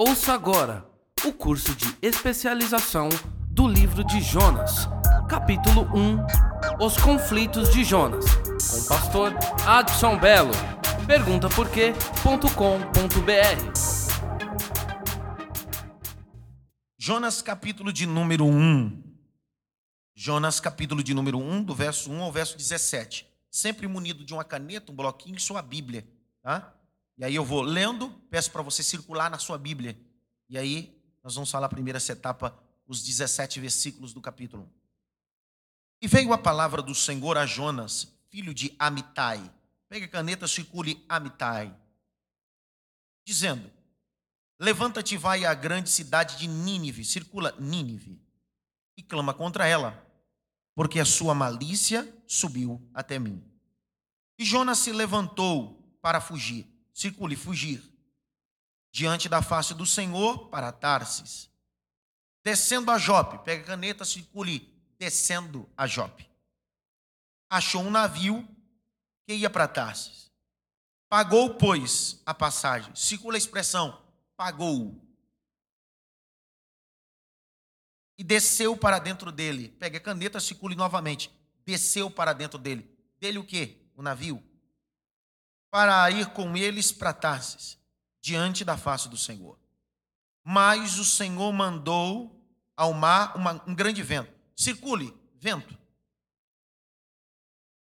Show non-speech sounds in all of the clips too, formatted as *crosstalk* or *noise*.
Ouça agora o curso de especialização do livro de Jonas, capítulo 1 Os conflitos de Jonas, com o pastor Adson Belo. Pergunta por Jonas, capítulo de número 1. Jonas, capítulo de número 1, do verso 1 ao verso 17. Sempre munido de uma caneta, um bloquinho e sua Bíblia. Tá? E aí eu vou lendo, peço para você circular na sua Bíblia. E aí nós vamos falar primeiro essa etapa, os 17 versículos do capítulo 1. E veio a palavra do Senhor a Jonas, filho de Amitai. Pega a caneta, circule Amitai. Dizendo: Levanta-te e vai à grande cidade de Nínive, circula Nínive, e clama contra ela porque a sua malícia subiu até mim. E Jonas se levantou para fugir, circule, fugir, diante da face do Senhor para Tarsis. Descendo a Jope, pega a caneta, circule, descendo a Jope. Achou um navio que ia para Tarsis. Pagou, pois, a passagem. Circula a expressão, pagou e desceu para dentro dele. Pega a caneta, circule novamente. Desceu para dentro dele. Dele o quê? O navio. Para ir com eles para Tarsis, diante da face do Senhor. Mas o Senhor mandou ao mar uma, um grande vento. Circule, vento.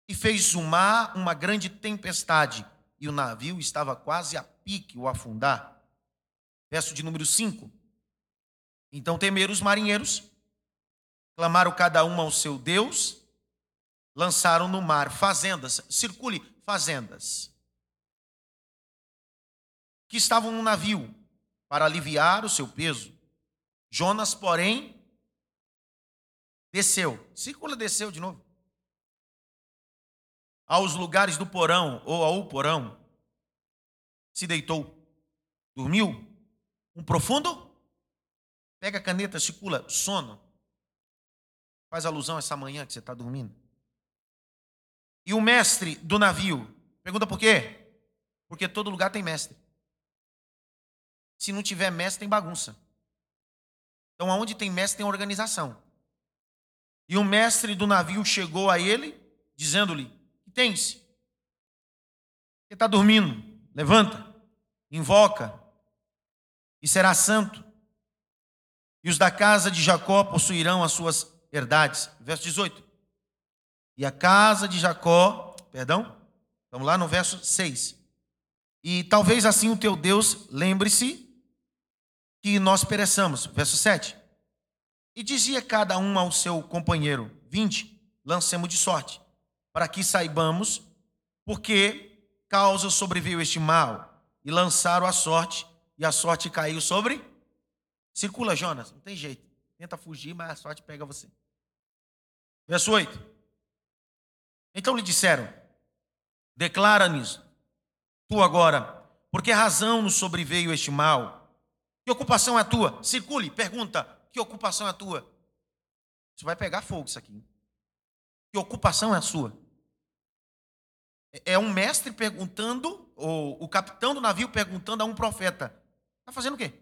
E fez o mar uma grande tempestade, e o navio estava quase a pique o afundar. Verso de número 5. Então temeram os marinheiros, clamaram cada um ao seu Deus, lançaram no mar fazendas, circule fazendas, que estavam no navio para aliviar o seu peso. Jonas, porém, desceu, circula desceu de novo, aos lugares do porão ou ao porão, se deitou, dormiu, um profundo Pega a caneta, circula, sono. Faz alusão a essa manhã que você está dormindo. E o mestre do navio, pergunta por quê? Porque todo lugar tem mestre. Se não tiver mestre, tem bagunça. Então, aonde tem mestre, tem organização. E o mestre do navio chegou a ele, dizendo-lhe: Que tens? Você está dormindo? Levanta, invoca, e será santo e os da casa de Jacó possuirão as suas herdades. Verso 18. E a casa de Jacó, perdão, vamos lá no verso 6. E talvez assim o teu Deus lembre-se que nós pereçamos. Verso 7. E dizia cada um ao seu companheiro: Vinde, lancemos de sorte, para que saibamos por que causa sobreveio este mal. E lançaram a sorte, e a sorte caiu sobre Circula, Jonas, não tem jeito. Tenta fugir, mas a sorte pega você. Verso 8. Então lhe disseram: Declara-nos, tu agora, por que razão nos sobreveio este mal? Que ocupação é a tua? Circule, pergunta: Que ocupação é a tua? Isso vai pegar fogo, isso aqui. Que ocupação é a sua? É, é um mestre perguntando, ou o capitão do navio perguntando a um profeta: Está fazendo o quê?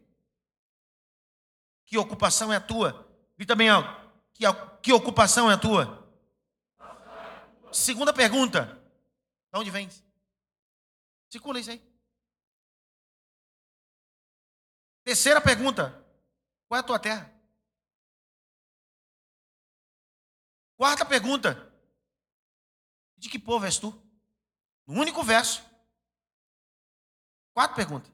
Que ocupação é a tua? Grita bem alto. Que, que ocupação é a tua? Segunda pergunta. De onde vens? Circula isso aí. Terceira pergunta. Qual é a tua terra? Quarta pergunta. De que povo és tu? No único verso. Quatro perguntas.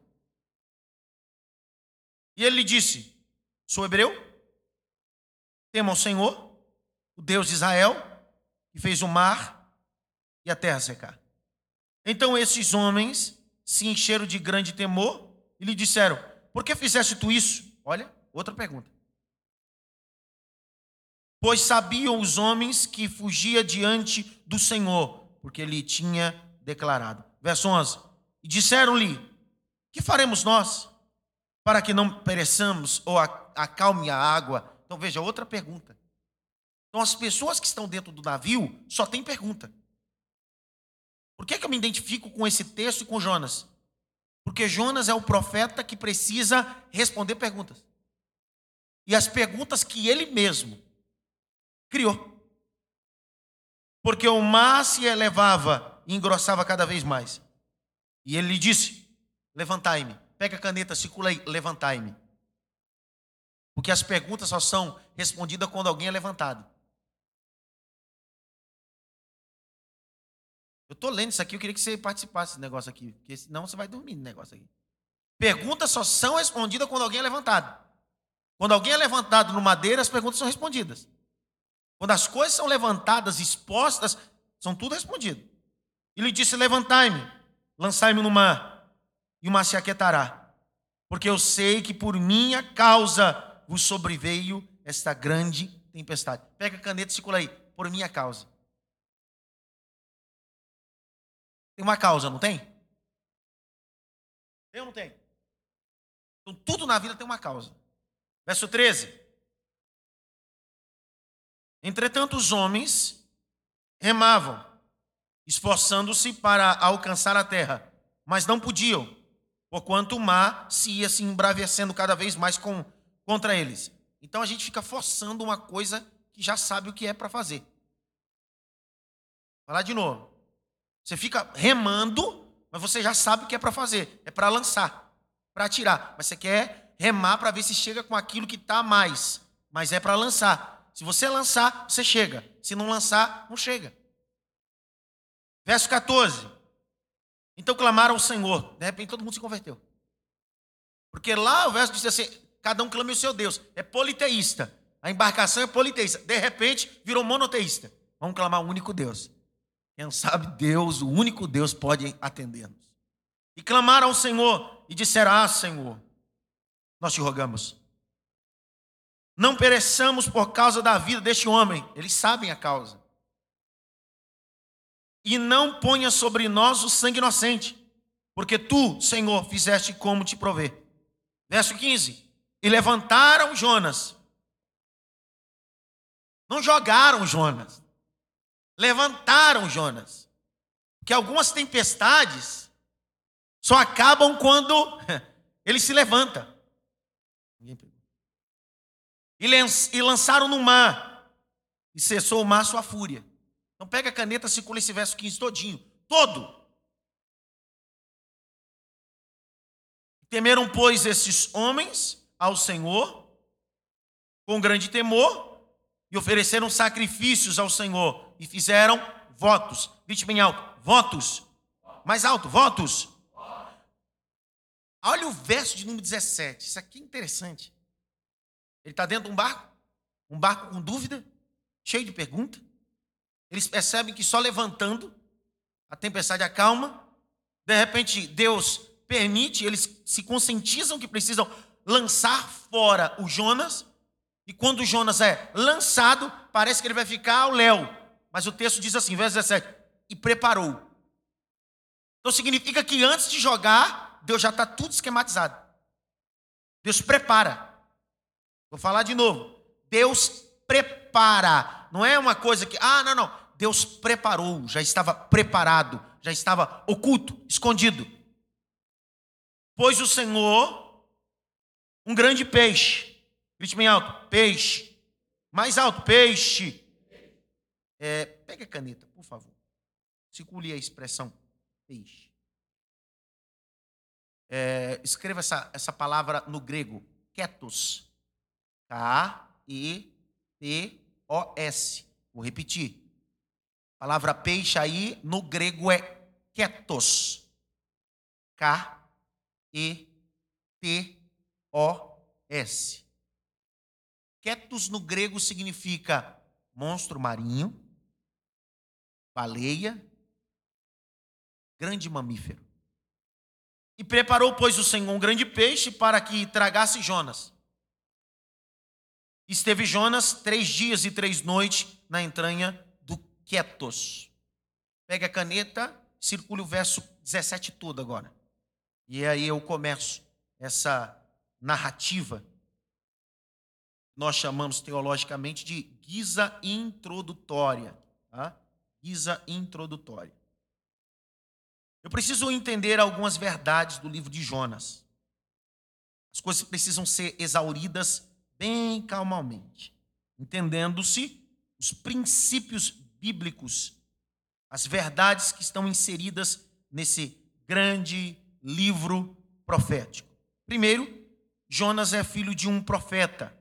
E ele lhe disse: Sou hebreu, temo ao Senhor, o Deus de Israel, que fez o mar e a terra secar. Então esses homens se encheram de grande temor e lhe disseram: Por que fizeste tu isso? Olha, outra pergunta. Pois sabiam os homens que fugia diante do Senhor, porque ele tinha declarado. Verso 11: E disseram-lhe: Que faremos nós para que não pereçamos ou acalme a água? Então veja outra pergunta. Então as pessoas que estão dentro do navio só tem pergunta. Por que, que eu me identifico com esse texto e com Jonas? Porque Jonas é o profeta que precisa responder perguntas. E as perguntas que ele mesmo criou. Porque o mar se elevava e engrossava cada vez mais. E ele lhe disse: Levantai-me. Pega a caneta, circula aí, levantai-me. Porque as perguntas só são respondidas quando alguém é levantado. Eu estou lendo isso aqui, eu queria que você participasse desse negócio aqui, porque senão você vai dormir no negócio aqui. Perguntas só são respondidas quando alguém é levantado. Quando alguém é levantado no madeira, as perguntas são respondidas. Quando as coisas são levantadas, expostas, são tudo respondido. Ele disse: Levantai-me, lançai-me no mar, e o mar se aquietará, porque eu sei que por minha causa vos sobreveio esta grande tempestade. Pega a caneta e circula aí, por minha causa. Tem uma causa, não tem? Tem ou não tem? Então, tudo na vida tem uma causa. Verso 13. Entretanto, os homens remavam, esforçando-se para alcançar a terra, mas não podiam, porquanto o mar se ia se embravecendo cada vez mais com, contra eles. Então a gente fica forçando uma coisa que já sabe o que é para fazer. Falar de novo. Você fica remando, mas você já sabe o que é para fazer. É para lançar, para atirar. Mas você quer remar para ver se chega com aquilo que está mais. Mas é para lançar. Se você lançar, você chega. Se não lançar, não chega. Verso 14. Então clamaram ao Senhor. De repente todo mundo se converteu. Porque lá o verso diz assim: cada um clame o seu Deus. É politeísta. A embarcação é politeísta. De repente virou monoteísta. Vamos clamar o único Deus. Quem sabe Deus, o único Deus, pode atender-nos. E clamaram ao Senhor e disseram: Ah, Senhor, nós te rogamos. Não pereçamos por causa da vida deste homem. Eles sabem a causa. E não ponha sobre nós o sangue inocente, porque tu, Senhor, fizeste como te prover. Verso 15. E levantaram Jonas. Não jogaram Jonas levantaram Jonas. Que algumas tempestades só acabam quando *laughs* ele se levanta. E lançaram no mar, e cessou o mar sua fúria. Então pega a caneta, circula esse verso 15 todinho, todo. Temeram, pois, esses homens ao Senhor, com grande temor, e ofereceram sacrifícios ao Senhor e fizeram votos. Grite bem alto: votos. Mais alto: votos. Olha o verso de número 17. Isso aqui é interessante. Ele está dentro de um barco, um barco com dúvida, cheio de pergunta. Eles percebem que só levantando a tempestade acalma. De repente, Deus permite, eles se conscientizam que precisam lançar fora o Jonas. E quando o Jonas é lançado, parece que ele vai ficar ao léu. Mas o texto diz assim, verso 17: e preparou. Então significa que antes de jogar, Deus já está tudo esquematizado. Deus prepara. Vou falar de novo. Deus prepara. Não é uma coisa que, ah, não, não. Deus preparou, já estava preparado, já estava oculto, escondido. Pois o Senhor, um grande peixe, grite bem alto, peixe, mais alto, peixe, é, pegue a caneta, por favor. Circule a expressão peixe. É, escreva essa, essa palavra no grego, ketos. K-E-T-O-S. Vou repetir. A palavra peixe aí no grego é ketos. K-E-T-O-S. Ketos no grego significa monstro marinho, baleia, grande mamífero. E preparou, pois, o Senhor um grande peixe para que tragasse Jonas. Esteve Jonas três dias e três noites na entranha do Quietos. Pega a caneta, circule o verso 17 todo agora. E aí eu começo essa narrativa. Nós chamamos teologicamente de guisa introdutória. Tá? Guisa introdutória. Eu preciso entender algumas verdades do livro de Jonas. As coisas precisam ser exauridas bem calmamente, entendendo-se os princípios bíblicos, as verdades que estão inseridas nesse grande livro profético. Primeiro, Jonas é filho de um profeta.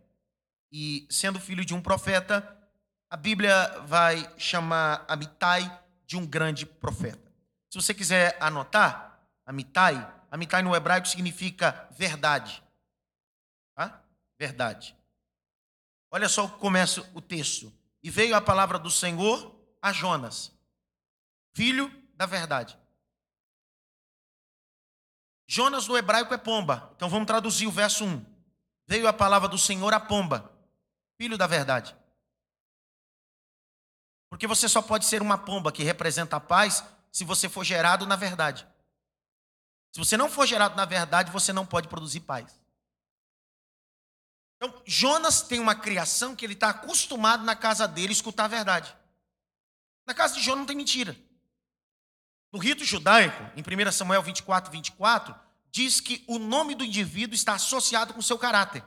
E sendo filho de um profeta, a Bíblia vai chamar Amitai de um grande profeta. Se você quiser anotar, Amitai, Amitai no hebraico significa verdade. Tá? Verdade. Olha só o que começa o texto. E veio a palavra do Senhor a Jonas, filho da verdade. Jonas no hebraico é pomba. Então vamos traduzir o verso 1. Veio a palavra do Senhor a pomba, filho da verdade. Porque você só pode ser uma pomba que representa a paz se você for gerado na verdade. Se você não for gerado na verdade, você não pode produzir paz. Então, Jonas tem uma criação que ele está acostumado na casa dele escutar a verdade. Na casa de Jonas não tem mentira. No rito judaico, em 1 Samuel 24, 24, diz que o nome do indivíduo está associado com o seu caráter.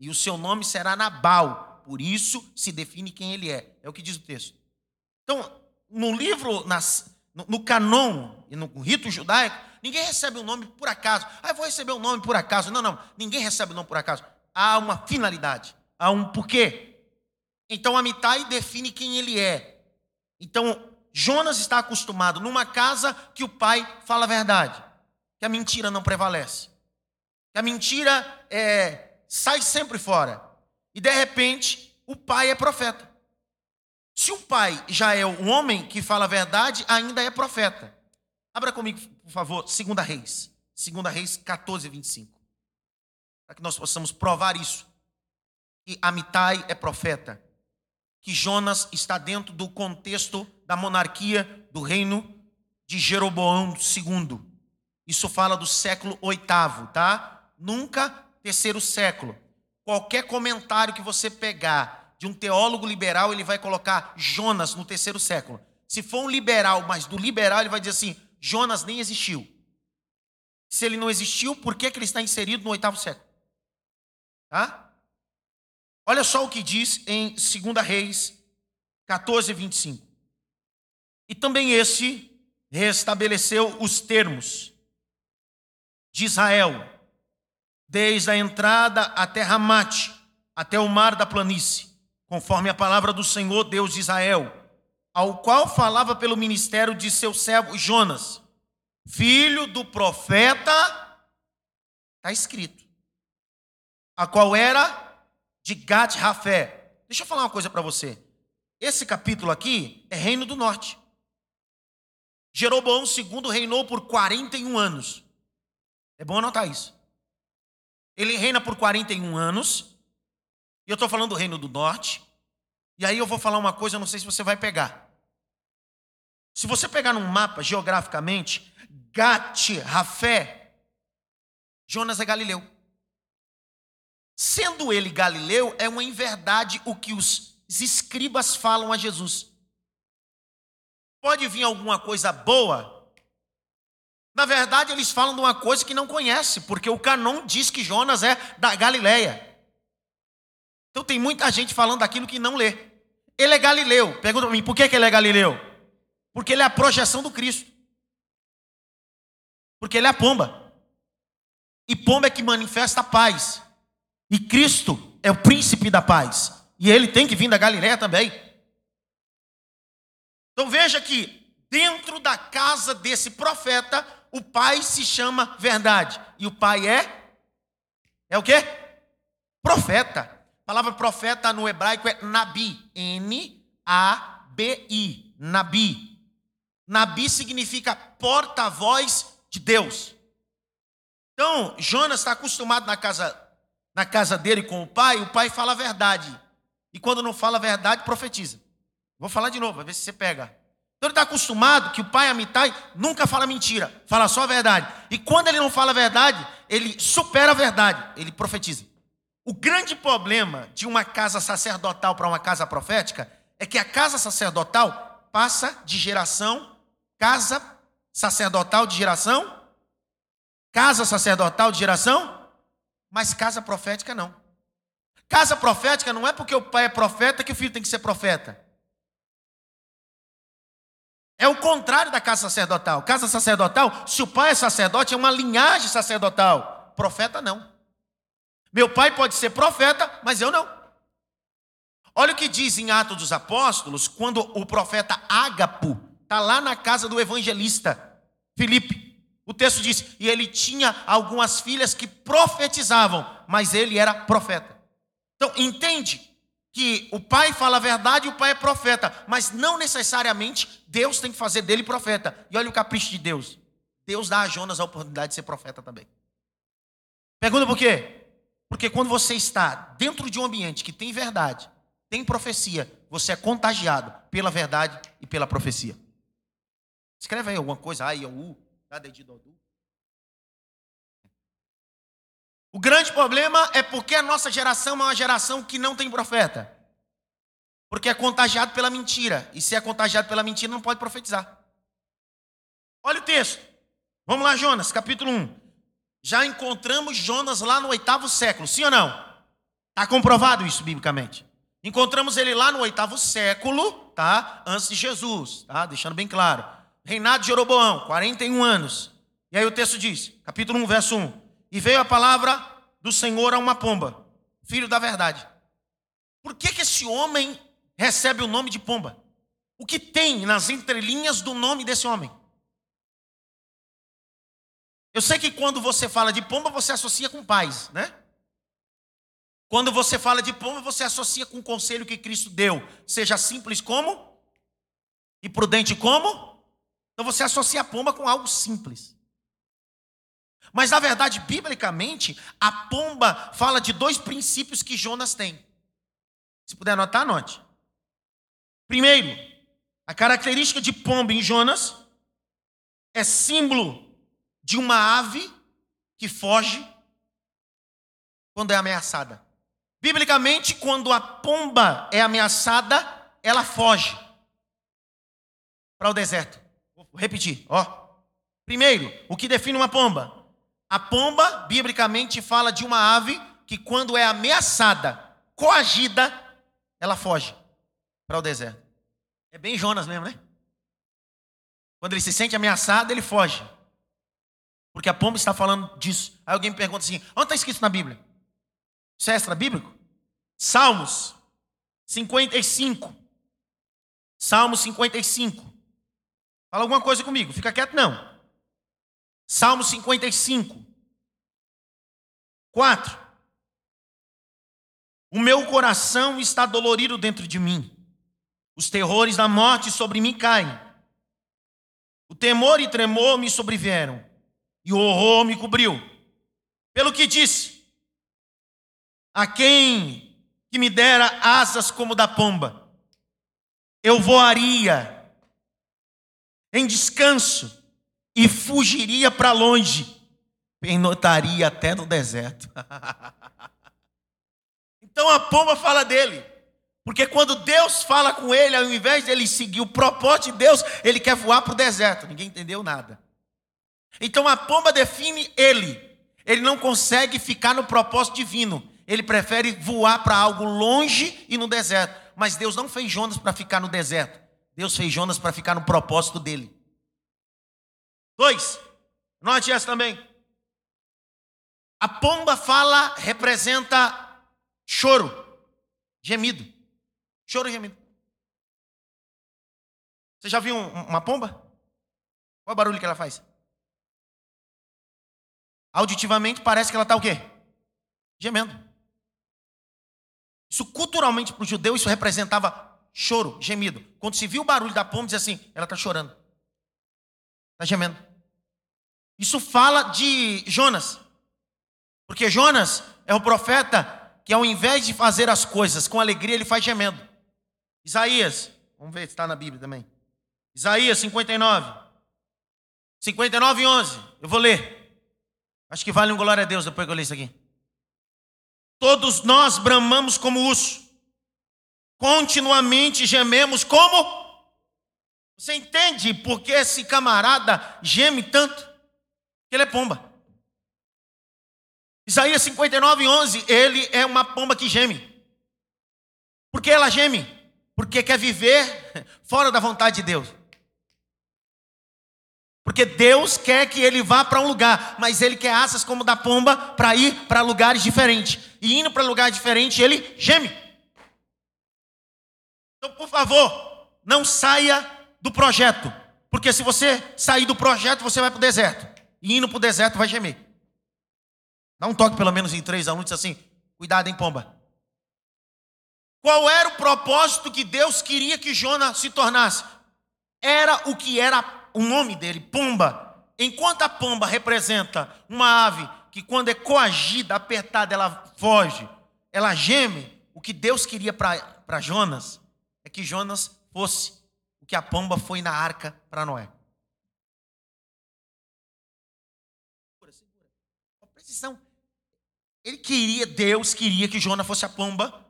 E o seu nome será Nabal. Por isso se define quem ele é. É o que diz o texto. Então, no livro, nas, no, no canon e no rito judaico, ninguém recebe o um nome por acaso. Ah, vou receber o um nome por acaso. Não, não. Ninguém recebe o um nome por acaso. Há uma finalidade. Há um porquê. Então, Amitai define quem ele é. Então, Jonas está acostumado numa casa que o pai fala a verdade, que a mentira não prevalece, que a mentira é, sai sempre fora. E de repente, o pai é profeta. Se o pai já é um homem que fala a verdade, ainda é profeta. Abra comigo, por favor, 2 Reis. 2 Reis 14, 25. Para que nós possamos provar isso. Que Amitai é profeta. Que Jonas está dentro do contexto da monarquia do reino de Jeroboão II. Isso fala do século oitavo, tá? Nunca terceiro século. Qualquer comentário que você pegar de um teólogo liberal, ele vai colocar Jonas no terceiro século. Se for um liberal, mas do liberal, ele vai dizer assim: Jonas nem existiu. Se ele não existiu, por que, que ele está inserido no oitavo século? Tá? Olha só o que diz em 2 Reis 14, 25. E também esse restabeleceu os termos de Israel, desde a entrada até Ramate, até o mar da planície, conforme a palavra do Senhor Deus de Israel, ao qual falava pelo ministério de seu servo Jonas, filho do profeta, está escrito, a qual era de Gat Rafé. Deixa eu falar uma coisa para você. Esse capítulo aqui é Reino do Norte. Jeroboão II reinou por 41 anos. É bom anotar isso. Ele reina por 41 anos. E eu estou falando do reino do norte. E aí eu vou falar uma coisa, eu não sei se você vai pegar. Se você pegar num mapa geograficamente, Gat, Rafé, Jonas é Galileu. Sendo ele Galileu, é uma inverdade o que os escribas falam a Jesus pode vir alguma coisa boa. Na verdade, eles falam de uma coisa que não conhece, porque o canon diz que Jonas é da Galileia. Então tem muita gente falando daquilo que não lê. Ele é galileu. Pergunta para mim, por que, que ele é galileu? Porque ele é a projeção do Cristo. Porque ele é a pomba. E pomba é que manifesta a paz. E Cristo é o príncipe da paz. E ele tem que vir da Galileia também. Então veja que dentro da casa desse profeta, o pai se chama verdade. E o pai é é o quê? Profeta. A palavra profeta no hebraico é nabi, N A B I, nabi. Nabi significa porta-voz de Deus. Então, Jonas está acostumado na casa na casa dele com o pai, o pai fala a verdade. E quando não fala a verdade, profetiza. Vou falar de novo, vai ver se você pega. Então ele está acostumado que o pai Amitai nunca fala mentira, fala só a verdade. E quando ele não fala a verdade, ele supera a verdade, ele profetiza. O grande problema de uma casa sacerdotal para uma casa profética é que a casa sacerdotal passa de geração, casa sacerdotal de geração, casa sacerdotal de geração, mas casa profética não. Casa profética não é porque o pai é profeta que o filho tem que ser profeta. É o contrário da casa sacerdotal. Casa sacerdotal, se o pai é sacerdote, é uma linhagem sacerdotal. Profeta não. Meu pai pode ser profeta, mas eu não. Olha o que diz em Atos dos Apóstolos, quando o profeta Ágapo está lá na casa do evangelista Filipe. O texto diz: e ele tinha algumas filhas que profetizavam, mas ele era profeta. Então, entende que o pai fala a verdade e o pai é profeta, mas não necessariamente Deus tem que fazer dele profeta. E olha o capricho de Deus: Deus dá a Jonas a oportunidade de ser profeta também. Pergunta por quê? Porque quando você está dentro de um ambiente que tem verdade, tem profecia, você é contagiado pela verdade e pela profecia. Escreve aí alguma coisa, aí, u, dedinho do O grande problema é porque a nossa geração é uma geração que não tem profeta. Porque é contagiado pela mentira. E se é contagiado pela mentira, não pode profetizar. Olha o texto. Vamos lá, Jonas, capítulo 1. Já encontramos Jonas lá no oitavo século, sim ou não? Está comprovado isso biblicamente. Encontramos ele lá no oitavo século, tá? Antes de Jesus, tá? Deixando bem claro. Reinado de Jeroboão, 41 anos. E aí o texto diz, capítulo 1, verso 1. E veio a palavra do Senhor a uma pomba, filho da verdade. Por que, que esse homem recebe o nome de pomba? O que tem nas entrelinhas do nome desse homem? Eu sei que quando você fala de pomba, você associa com pais, né? Quando você fala de pomba, você associa com o conselho que Cristo deu. Seja simples como e prudente como. Então você associa a pomba com algo simples. Mas na verdade, biblicamente, a pomba fala de dois princípios que Jonas tem. Se puder anotar, anote. Primeiro, a característica de pomba em Jonas é símbolo de uma ave que foge quando é ameaçada. Biblicamente, quando a pomba é ameaçada, ela foge para o deserto. Vou repetir, ó. Primeiro, o que define uma pomba? A pomba, biblicamente, fala de uma ave que, quando é ameaçada, coagida, ela foge para o deserto. É bem Jonas mesmo, né? Quando ele se sente ameaçado, ele foge. Porque a pomba está falando disso. Aí alguém me pergunta assim: onde está escrito na Bíblia? Isso é extra bíblico? Salmos 55. Salmos 55. Fala alguma coisa comigo, fica quieto não. Salmo 55. 4. O meu coração está dolorido dentro de mim. Os terrores da morte sobre mim caem. O temor e tremor me sobrevieram, e o horror me cobriu. Pelo que disse: a quem que me dera asas como da pomba, eu voaria em descanso e fugiria para longe, pernotaria até no deserto. *laughs* então a pomba fala dele. Porque quando Deus fala com ele, ao invés de ele seguir o propósito de Deus, ele quer voar para o deserto. Ninguém entendeu nada. Então a pomba define ele. Ele não consegue ficar no propósito divino. Ele prefere voar para algo longe e no deserto. Mas Deus não fez Jonas para ficar no deserto. Deus fez Jonas para ficar no propósito dele. Dois, note essa também. A pomba fala, representa choro, gemido. Choro e gemido. Você já viu uma pomba? Qual é o barulho que ela faz? Auditivamente parece que ela está o quê? Gemendo. Isso culturalmente para o judeu, isso representava choro, gemido. Quando se viu o barulho da pomba, dizia assim, ela está chorando. Está gemendo. Isso fala de Jonas. Porque Jonas é o profeta que ao invés de fazer as coisas com alegria, ele faz gemendo. Isaías, vamos ver se está na Bíblia também. Isaías 59. 59 e 11. Eu vou ler. Acho que vale um glória a Deus depois que eu ler isso aqui. Todos nós bramamos como urso, continuamente gememos como Você entende por que esse camarada geme tanto? Que ele é pomba. Isaías 59, 11, ele é uma pomba que geme. Por que ela geme? Porque quer viver fora da vontade de Deus. Porque Deus quer que ele vá para um lugar, mas ele quer asas como da pomba para ir para lugares diferentes. E indo para lugares diferentes, ele geme. Então, por favor, não saia do projeto. Porque se você sair do projeto, você vai para o deserto. E indo para o deserto, vai gemer. Dá um toque pelo menos em três alunos assim: cuidado, hein, pomba. Qual era o propósito que Deus queria que Jonas se tornasse? Era o que era o nome dele, pomba. Enquanto a pomba representa uma ave que, quando é coagida, apertada, ela foge, ela geme, o que Deus queria para Jonas é que Jonas fosse o que a pomba foi na arca para Noé. Precisão. Ele queria, Deus queria que Jonas fosse a pomba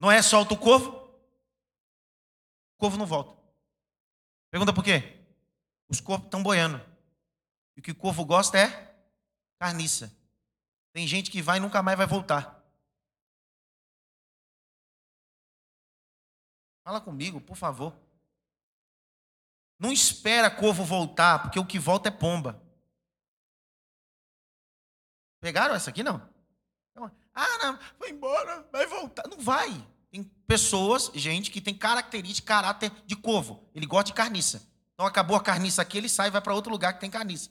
Noé solta o corvo, corvo não volta. Pergunta por quê? Os corvos estão boiando. E o que o corvo gosta é carniça. Tem gente que vai e nunca mais vai voltar. Fala comigo, por favor. Não espera corvo voltar, porque o que volta é pomba. Pegaram essa aqui não? Ah, não, foi embora, vai voltar. Não vai. Tem pessoas, gente, que tem característica, caráter de corvo. Ele gosta de carniça. Então acabou a carniça aqui, ele sai e vai para outro lugar que tem carniça.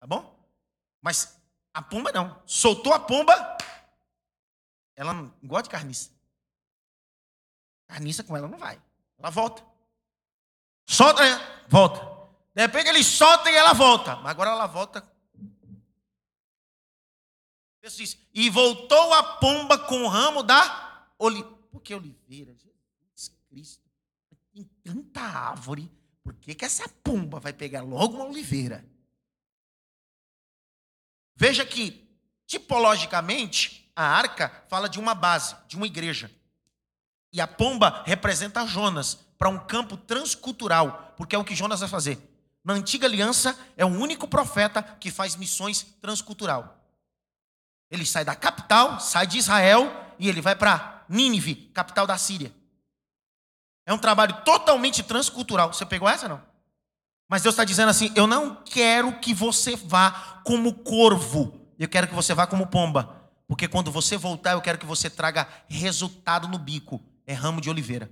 Tá bom? Mas a pomba não. Soltou a pomba, ela não gosta de carniça. Carniça com ela não vai. Ela volta. Solta, volta. De repente ele solta e ela volta. Mas agora ela volta texto diz: E voltou a pomba com o ramo da oliveira. Por que oliveira? Jesus Cristo. Tem tanta árvore. Por que, que essa pomba vai pegar logo uma oliveira? Veja que, tipologicamente, a arca fala de uma base, de uma igreja. E a pomba representa Jonas para um campo transcultural, porque é o que Jonas vai fazer. Na antiga aliança, é o único profeta que faz missões transcultural. Ele sai da capital, sai de Israel e ele vai para Nínive, capital da Síria. É um trabalho totalmente transcultural. Você pegou essa não? Mas Deus está dizendo assim: eu não quero que você vá como corvo, eu quero que você vá como pomba. Porque quando você voltar, eu quero que você traga resultado no bico. É ramo de oliveira.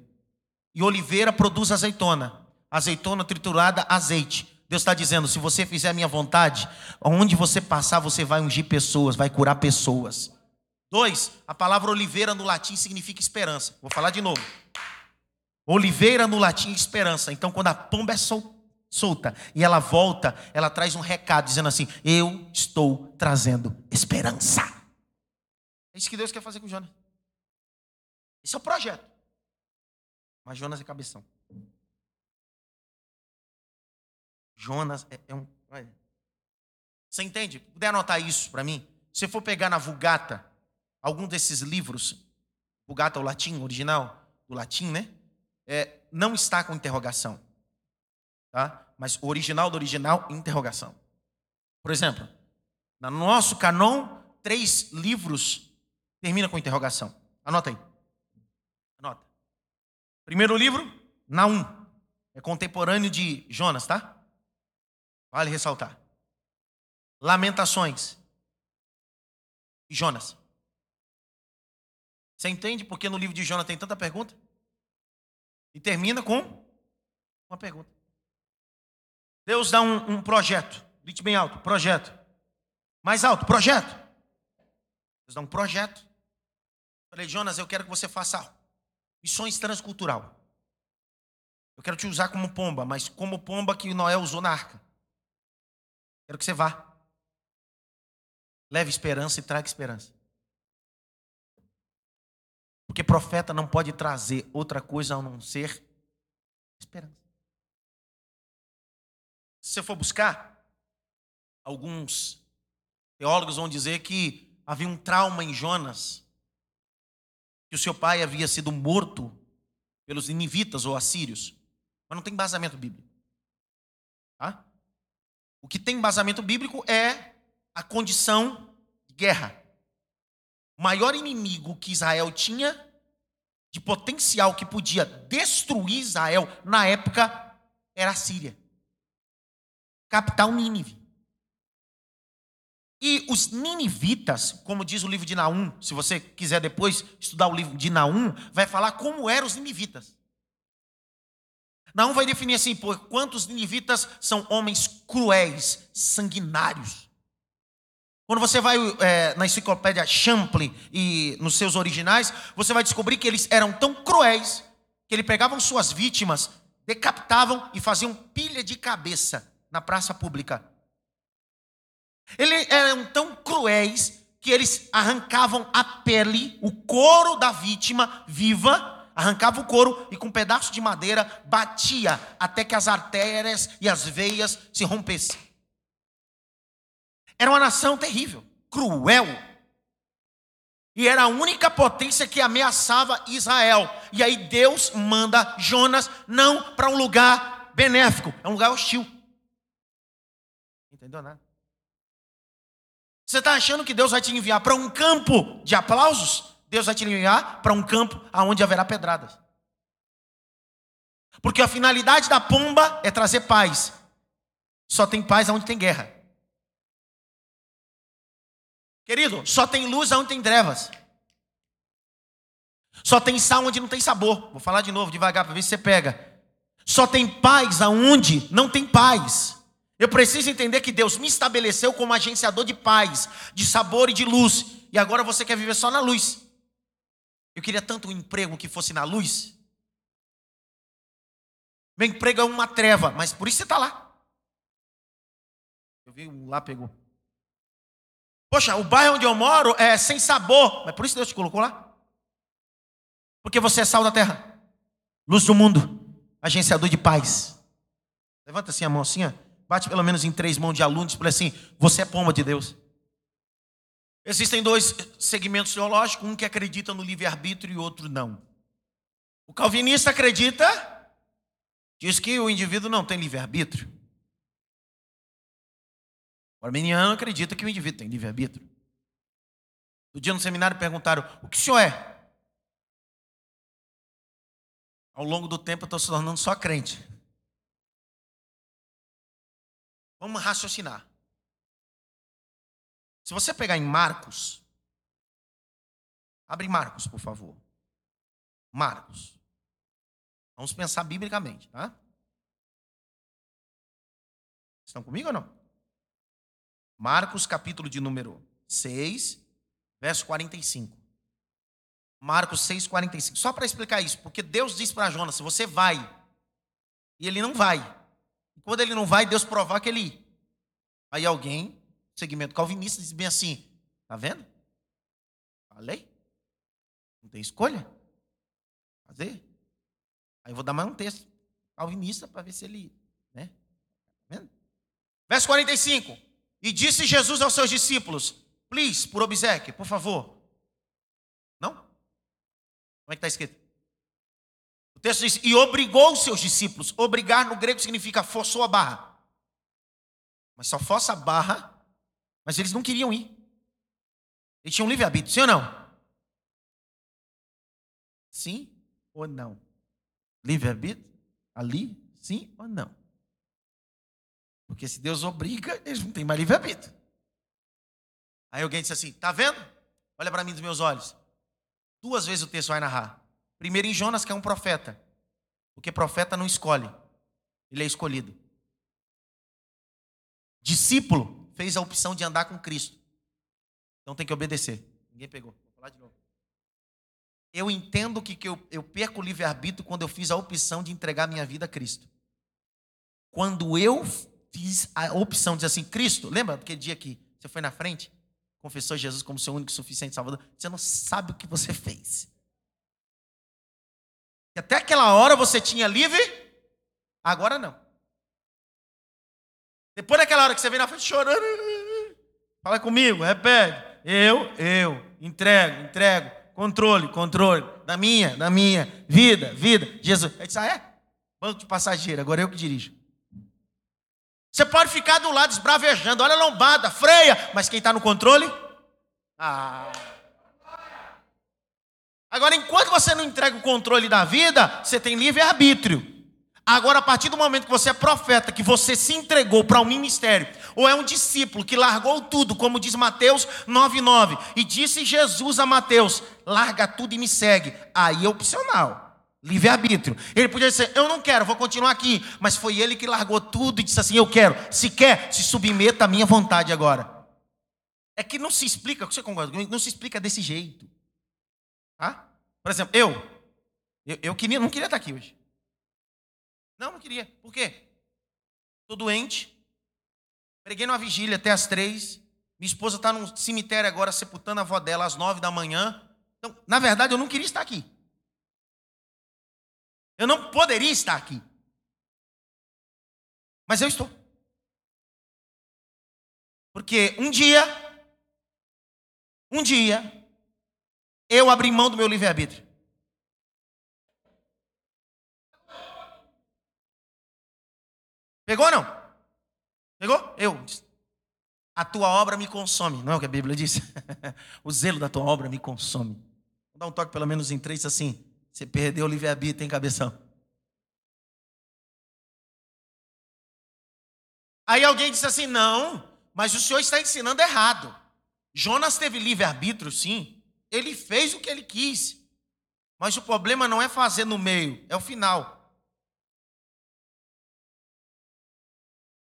E oliveira produz azeitona. Azeitona triturada, azeite. Deus está dizendo: se você fizer a minha vontade, onde você passar, você vai ungir pessoas, vai curar pessoas. Dois, a palavra oliveira no latim significa esperança. Vou falar de novo. Oliveira no latim é esperança. Então, quando a pomba é solta e ela volta, ela traz um recado dizendo assim: Eu estou trazendo esperança. É isso que Deus quer fazer com Jonas. Esse é o projeto. Mas Jonas é cabeção. Jonas é, é um. Você entende? Puder anotar isso para mim? Se for pegar na Vulgata, algum desses livros, Vulgata, o latim original, do latim, né? É, não está com interrogação. Tá? Mas o original do original, interrogação. Por exemplo, no nosso canon, três livros termina com interrogação. Anota aí. Anota. Primeiro livro, Naum. É contemporâneo de Jonas, tá? Vale ressaltar. Lamentações. Jonas. Você entende porque no livro de Jonas tem tanta pergunta? E termina com uma pergunta. Deus dá um, um projeto. Grite bem alto, projeto. Mais alto, projeto. Deus dá um projeto. Falei, Jonas, eu quero que você faça missões transcultural. Eu quero te usar como pomba, mas como pomba que Noé usou na arca. Quero que você vá. Leve esperança e traga esperança. Porque profeta não pode trazer outra coisa a não ser esperança. Se você for buscar, alguns teólogos vão dizer que havia um trauma em Jonas que o seu pai havia sido morto pelos ninivitas ou assírios. Mas não tem embasamento bíblico. Tá? O que tem embasamento bíblico é a condição de guerra. O maior inimigo que Israel tinha, de potencial que podia destruir Israel na época, era a Síria. Capital Nínive. E os ninivitas, como diz o livro de Naum, se você quiser depois estudar o livro de Naum, vai falar como eram os ninivitas. Naum vai definir assim, por quantos ninivitas são homens cruéis, sanguinários. Quando você vai é, na enciclopédia Champlin e nos seus originais, você vai descobrir que eles eram tão cruéis que eles pegavam suas vítimas, decapitavam e faziam pilha de cabeça na praça pública eles eram tão cruéis que eles arrancavam a pele, o couro da vítima viva, arrancava o couro e com um pedaço de madeira batia até que as artérias e as veias se rompessem. Era uma nação terrível, cruel. E era a única potência que ameaçava Israel. E aí Deus manda Jonas não para um lugar benéfico, é um lugar hostil. Entendeu nada? Você está achando que Deus vai te enviar para um campo de aplausos? Deus vai te enviar para um campo onde haverá pedradas. Porque a finalidade da pomba é trazer paz. Só tem paz onde tem guerra. Querido, só tem luz onde tem trevas. Só tem sal onde não tem sabor. Vou falar de novo, devagar, para ver se você pega. Só tem paz aonde não tem paz. Eu preciso entender que Deus me estabeleceu como agenciador de paz, de sabor e de luz. E agora você quer viver só na luz. Eu queria tanto um emprego que fosse na luz. Meu emprego é uma treva, mas por isso você está lá. Eu vi um lá, pegou. Poxa, o bairro onde eu moro é sem sabor, mas por isso Deus te colocou lá. Porque você é sal da terra, luz do mundo, agenciador de paz. Levanta assim a mão assim, ó. Bate pelo menos em três mãos de alunos fala assim: você é pomba de Deus. Existem dois segmentos teológicos, um que acredita no livre-arbítrio e outro não. O calvinista acredita, diz que o indivíduo não tem livre-arbítrio. O arminiano acredita que o indivíduo tem livre-arbítrio. No dia no seminário perguntaram: o que o senhor é? Ao longo do tempo eu estou se tornando só crente. Vamos raciocinar. Se você pegar em Marcos, abre Marcos, por favor. Marcos. Vamos pensar biblicamente, tá? Estão comigo ou não? Marcos, capítulo de número 6, verso 45. Marcos 6, 45. Só para explicar isso, porque Deus disse para Jonas: você vai, e ele não vai. Quando ele não vai, Deus que ele ir. Aí alguém, segmento calvinista, diz bem assim: tá vendo? Falei? Não tem escolha? Fazer? Aí eu vou dar mais um texto calvinista para ver se ele. Né? Tá vendo? Verso 45. E disse Jesus aos seus discípulos: Please, por obsequio, por favor. Não? Como é que está escrito? texto diz: e obrigou os seus discípulos. Obrigar no grego significa forçou a barra. Mas só força a barra, mas eles não queriam ir. Eles tinham livre-arbítrio, sim ou não? Sim ou não? Livre-arbítrio? Ali? Sim ou não? Porque se Deus obriga, eles não têm mais livre-arbítrio. Aí alguém disse assim: tá vendo? Olha para mim dos meus olhos. Duas vezes o texto vai narrar. Primeiro em Jonas, que é um profeta. Porque profeta não escolhe, ele é escolhido. Discípulo fez a opção de andar com Cristo. Então tem que obedecer. Ninguém pegou. Vou falar de novo. Eu entendo que, que eu, eu perco o livre-arbítrio quando eu fiz a opção de entregar minha vida a Cristo. Quando eu fiz a opção de dizer assim, Cristo, lembra aquele dia que você foi na frente, confessou Jesus como seu único e suficiente Salvador? Você não sabe o que você fez. E até aquela hora você tinha livre, agora não. Depois daquela hora que você vem na frente chorando, fala comigo, repete. Eu, eu, entrego, entrego. controle, controle. Da minha, da minha. Vida, vida. Jesus. Ele disse: Ah, é? Banco de passageiro, agora eu que dirijo. Você pode ficar do lado esbravejando, olha a lombada, freia, mas quem está no controle? Ah. Agora, enquanto você não entrega o controle da vida, você tem livre-arbítrio. Agora, a partir do momento que você é profeta, que você se entregou para um ministério, ou é um discípulo que largou tudo, como diz Mateus 9,9, e disse Jesus a Mateus: larga tudo e me segue. Aí é opcional. Livre-arbítrio. Ele podia dizer, eu não quero, vou continuar aqui. Mas foi ele que largou tudo e disse assim: Eu quero. Se quer, se submeta à minha vontade agora. É que não se explica, você concorda comigo? Não se explica desse jeito. Tá? Por exemplo, eu, eu, eu queria, não queria estar aqui hoje. Não, não queria. Por quê? Estou doente. Preguei numa vigília até as três. Minha esposa está num cemitério agora, sepultando a avó dela às nove da manhã. Então, na verdade, eu não queria estar aqui. Eu não poderia estar aqui. Mas eu estou. Porque um dia, um dia, eu abri mão do meu livre-arbítrio. Pegou ou não? Pegou? Eu. A tua obra me consome. Não é o que a Bíblia diz? *laughs* o zelo da tua obra me consome. Vou dar um toque pelo menos em três assim. Você perdeu o livre-arbítrio, hein, cabeção? Aí alguém disse assim: não, mas o senhor está ensinando errado. Jonas teve livre-arbítrio, sim. Ele fez o que ele quis. Mas o problema não é fazer no meio, é o final.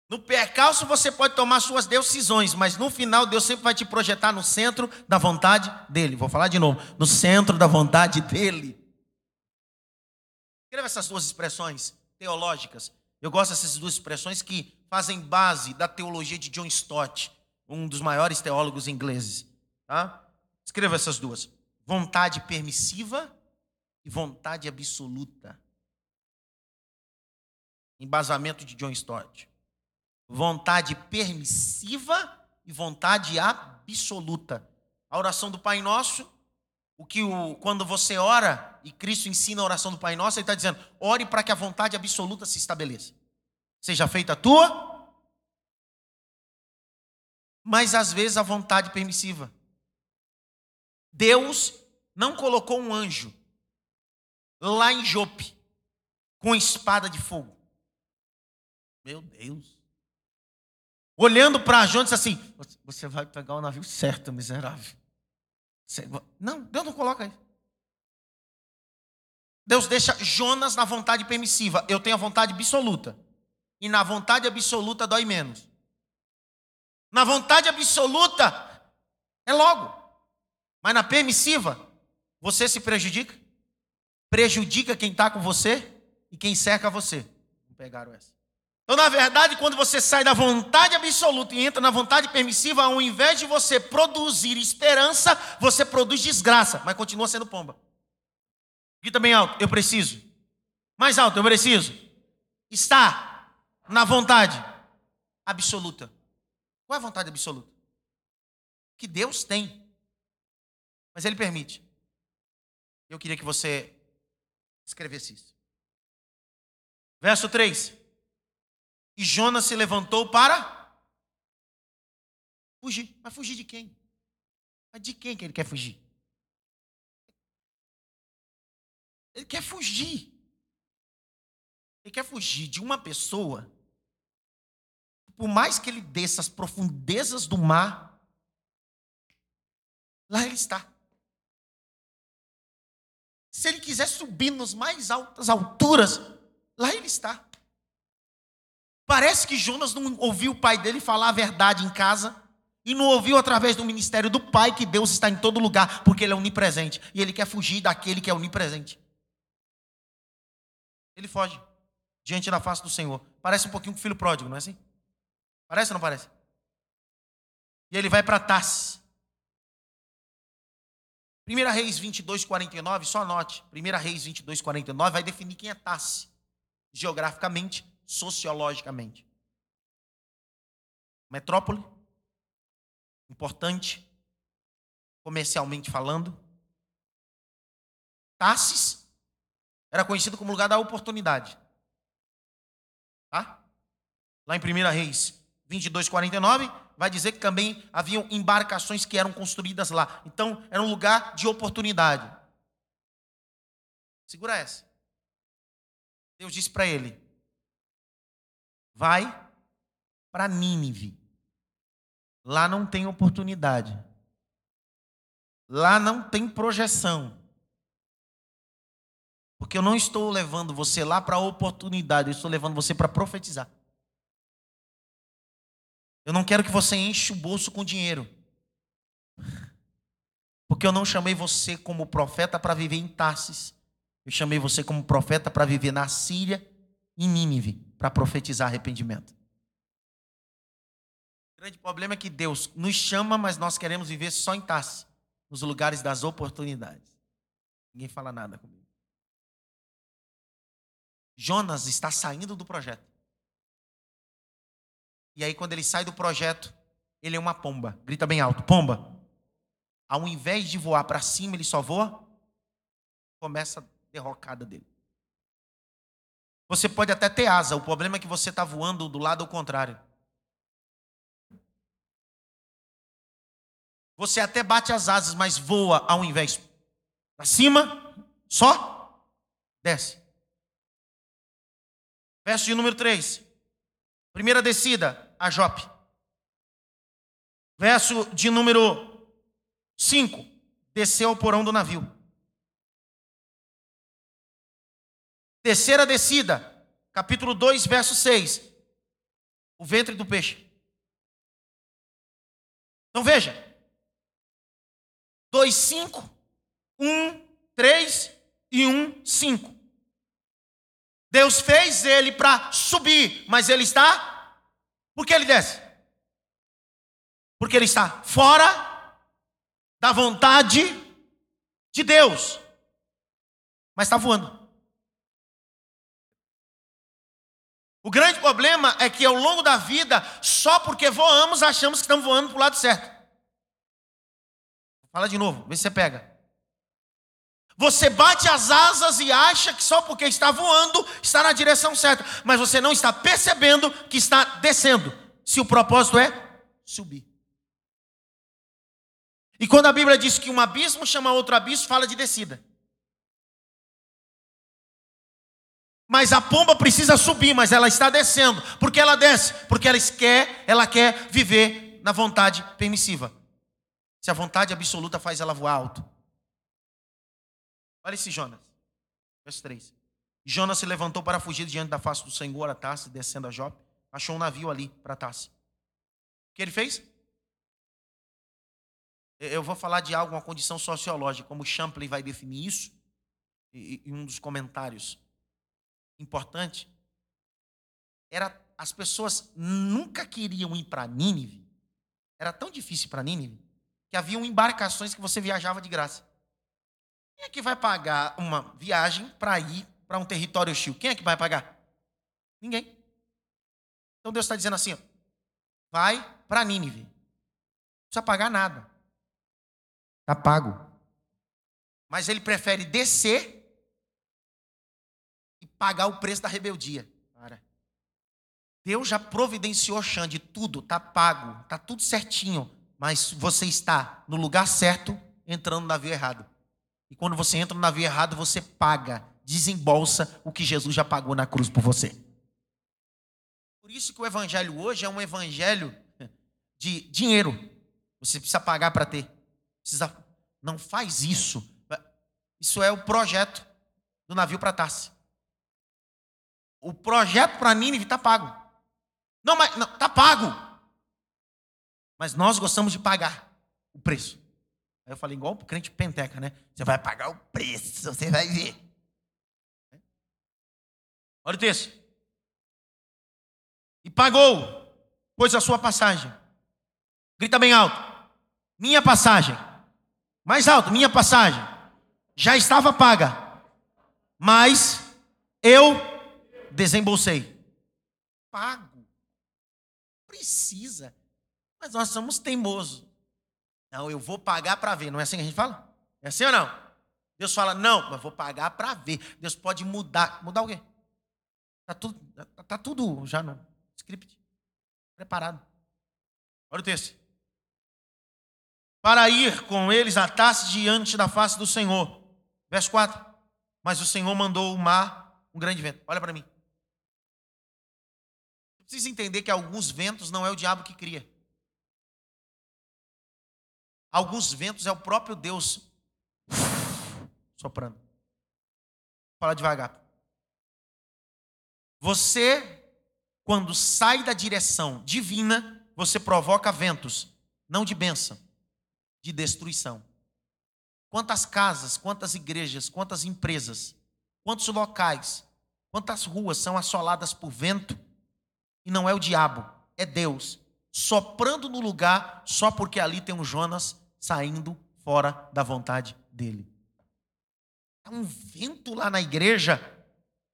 No percalço você pode tomar suas decisões, mas no final Deus sempre vai te projetar no centro da vontade dele. Vou falar de novo, no centro da vontade dele. Escreva essas duas expressões teológicas. Eu gosto dessas duas expressões que fazem base da teologia de John Stott, um dos maiores teólogos ingleses. Tá? Escreva essas duas: vontade permissiva e vontade absoluta. Embasamento de John Stott. Vontade permissiva e vontade absoluta. A oração do Pai Nosso o que o, quando você ora, e Cristo ensina a oração do Pai Nosso, ele está dizendo: ore para que a vontade absoluta se estabeleça. Seja feita a tua, mas às vezes a vontade permissiva. Deus não colocou um anjo lá em Jope com espada de fogo. Meu Deus. Olhando para João, disse assim: Você vai pegar o navio certo, miserável. Não, Deus não coloca isso. Deus deixa Jonas na vontade permissiva. Eu tenho a vontade absoluta. E na vontade absoluta dói menos. Na vontade absoluta é logo. Mas na permissiva, você se prejudica. Prejudica quem está com você e quem cerca você. Não pegaram essa. Então, na verdade, quando você sai da vontade absoluta e entra na vontade permissiva, ao invés de você produzir esperança, você produz desgraça, mas continua sendo pomba. Grita bem alto, eu preciso. Mais alto, eu preciso. Está na vontade absoluta. Qual é a vontade absoluta? Que Deus tem. Mas Ele permite. Eu queria que você escrevesse isso. Verso 3. E Jonas se levantou para fugir. Mas fugir de quem? Mas de quem que ele quer fugir? Ele quer fugir. Ele quer fugir de uma pessoa. Por mais que ele desça as profundezas do mar, lá ele está. Se ele quiser subir nas mais altas alturas, lá ele está. Parece que Jonas não ouviu o pai dele falar a verdade em casa e não ouviu através do ministério do pai que Deus está em todo lugar, porque ele é onipresente e ele quer fugir daquele que é onipresente. Ele foge diante da face do Senhor. Parece um pouquinho com o filho pródigo, não é assim? Parece ou não parece? E ele vai para Tarsis. 1 Reis 22, 49, só anote. 1 Reis 22, 49 vai definir quem é Tarsis, geograficamente sociologicamente. Metrópole, importante, comercialmente falando, Tarsis era conhecido como lugar da oportunidade. Tá? Lá em 1 Reis 22, 49, vai dizer que também haviam embarcações que eram construídas lá. Então, era um lugar de oportunidade. Segura essa. Deus disse para ele: vai para Nínive. Lá não tem oportunidade. Lá não tem projeção. Porque eu não estou levando você lá para oportunidade, eu estou levando você para profetizar. Eu não quero que você enche o bolso com dinheiro. Porque eu não chamei você como profeta para viver em Tarsis. Eu chamei você como profeta para viver na Síria e Nínive, para profetizar arrependimento. O grande problema é que Deus nos chama, mas nós queremos viver só em Tarsis, nos lugares das oportunidades. Ninguém fala nada comigo. Jonas está saindo do projeto. E aí, quando ele sai do projeto, ele é uma pomba. Grita bem alto: pomba. Ao invés de voar para cima, ele só voa. Começa a derrocada dele. Você pode até ter asa, o problema é que você está voando do lado ao contrário. Você até bate as asas, mas voa ao invés para cima, só desce. Verso de número 3. Primeira descida, a Jope. Verso de número 5. Desceu ao porão do navio. Terceira descida, capítulo 2, verso 6. O ventre do peixe. Então veja. 2, 5, 1, 3 e 1, 5. Deus fez ele para subir, mas ele está. Por que ele desce? Porque ele está fora da vontade de Deus. Mas está voando. O grande problema é que ao longo da vida, só porque voamos, achamos que estamos voando para o lado certo. Fala de novo, vê se você pega. Você bate as asas e acha que só porque está voando está na direção certa, mas você não está percebendo que está descendo, se o propósito é subir. E quando a Bíblia diz que um abismo chama outro abismo, fala de descida. Mas a pomba precisa subir, mas ela está descendo. Por que ela desce? Porque ela quer, ela quer viver na vontade permissiva. Se a vontade absoluta faz ela voar alto. Olha esse Jonas. Verso 3. Jonas se levantou para fugir diante da face do Senhor a Tarse, descendo a Jope. Achou um navio ali para Tarse. O que ele fez? Eu vou falar de algo, uma condição sociológica, como Champlin vai definir isso, em um dos comentários importante. Era as pessoas nunca queriam ir para Nínive. Era tão difícil para Nínive que haviam embarcações que você viajava de graça. Quem é que vai pagar uma viagem para ir para um território hostil? Quem é que vai pagar? Ninguém. Então Deus está dizendo assim: ó, vai para Nínive. Não precisa pagar nada. Está pago. Mas ele prefere descer pagar o preço da rebeldia. Para. Deus já providenciou chão de tudo, está pago, está tudo certinho. Mas você está no lugar certo, entrando no navio errado. E quando você entra no navio errado, você paga, desembolsa o que Jesus já pagou na cruz por você. Por isso que o evangelho hoje é um evangelho de dinheiro. Você precisa pagar para ter. Precisa... Não faz isso. Isso é o projeto do navio para Tarse. O projeto para Nínive está pago. Não, mas está pago. Mas nós gostamos de pagar o preço. Aí eu falei, igual o crente penteca, né? Você vai pagar o preço, você vai ver. Olha o texto. E pagou, pois a sua passagem. Grita bem alto. Minha passagem. Mais alto, minha passagem. Já estava paga. Mas eu desembolsei. Pago. Precisa. Mas nós somos teimosos. Não, eu vou pagar para ver. Não é assim que a gente fala? É assim ou não? Deus fala, não, mas vou pagar para ver. Deus pode mudar. Mudar o quê? Está tudo, tá tudo já no script, preparado. Olha o texto. Para ir com eles atar-se diante da face do Senhor. Verso 4. Mas o Senhor mandou o mar, um grande vento. Olha para mim. Precisa entender que alguns ventos não é o diabo que cria. Alguns ventos é o próprio Deus soprando. Fala devagar. Você, quando sai da direção divina, você provoca ventos, não de bênção, de destruição. Quantas casas, quantas igrejas, quantas empresas, quantos locais, quantas ruas são assoladas por vento e não é o diabo, é Deus soprando no lugar só porque ali tem um Jonas saindo fora da vontade dele. É um vento lá na igreja.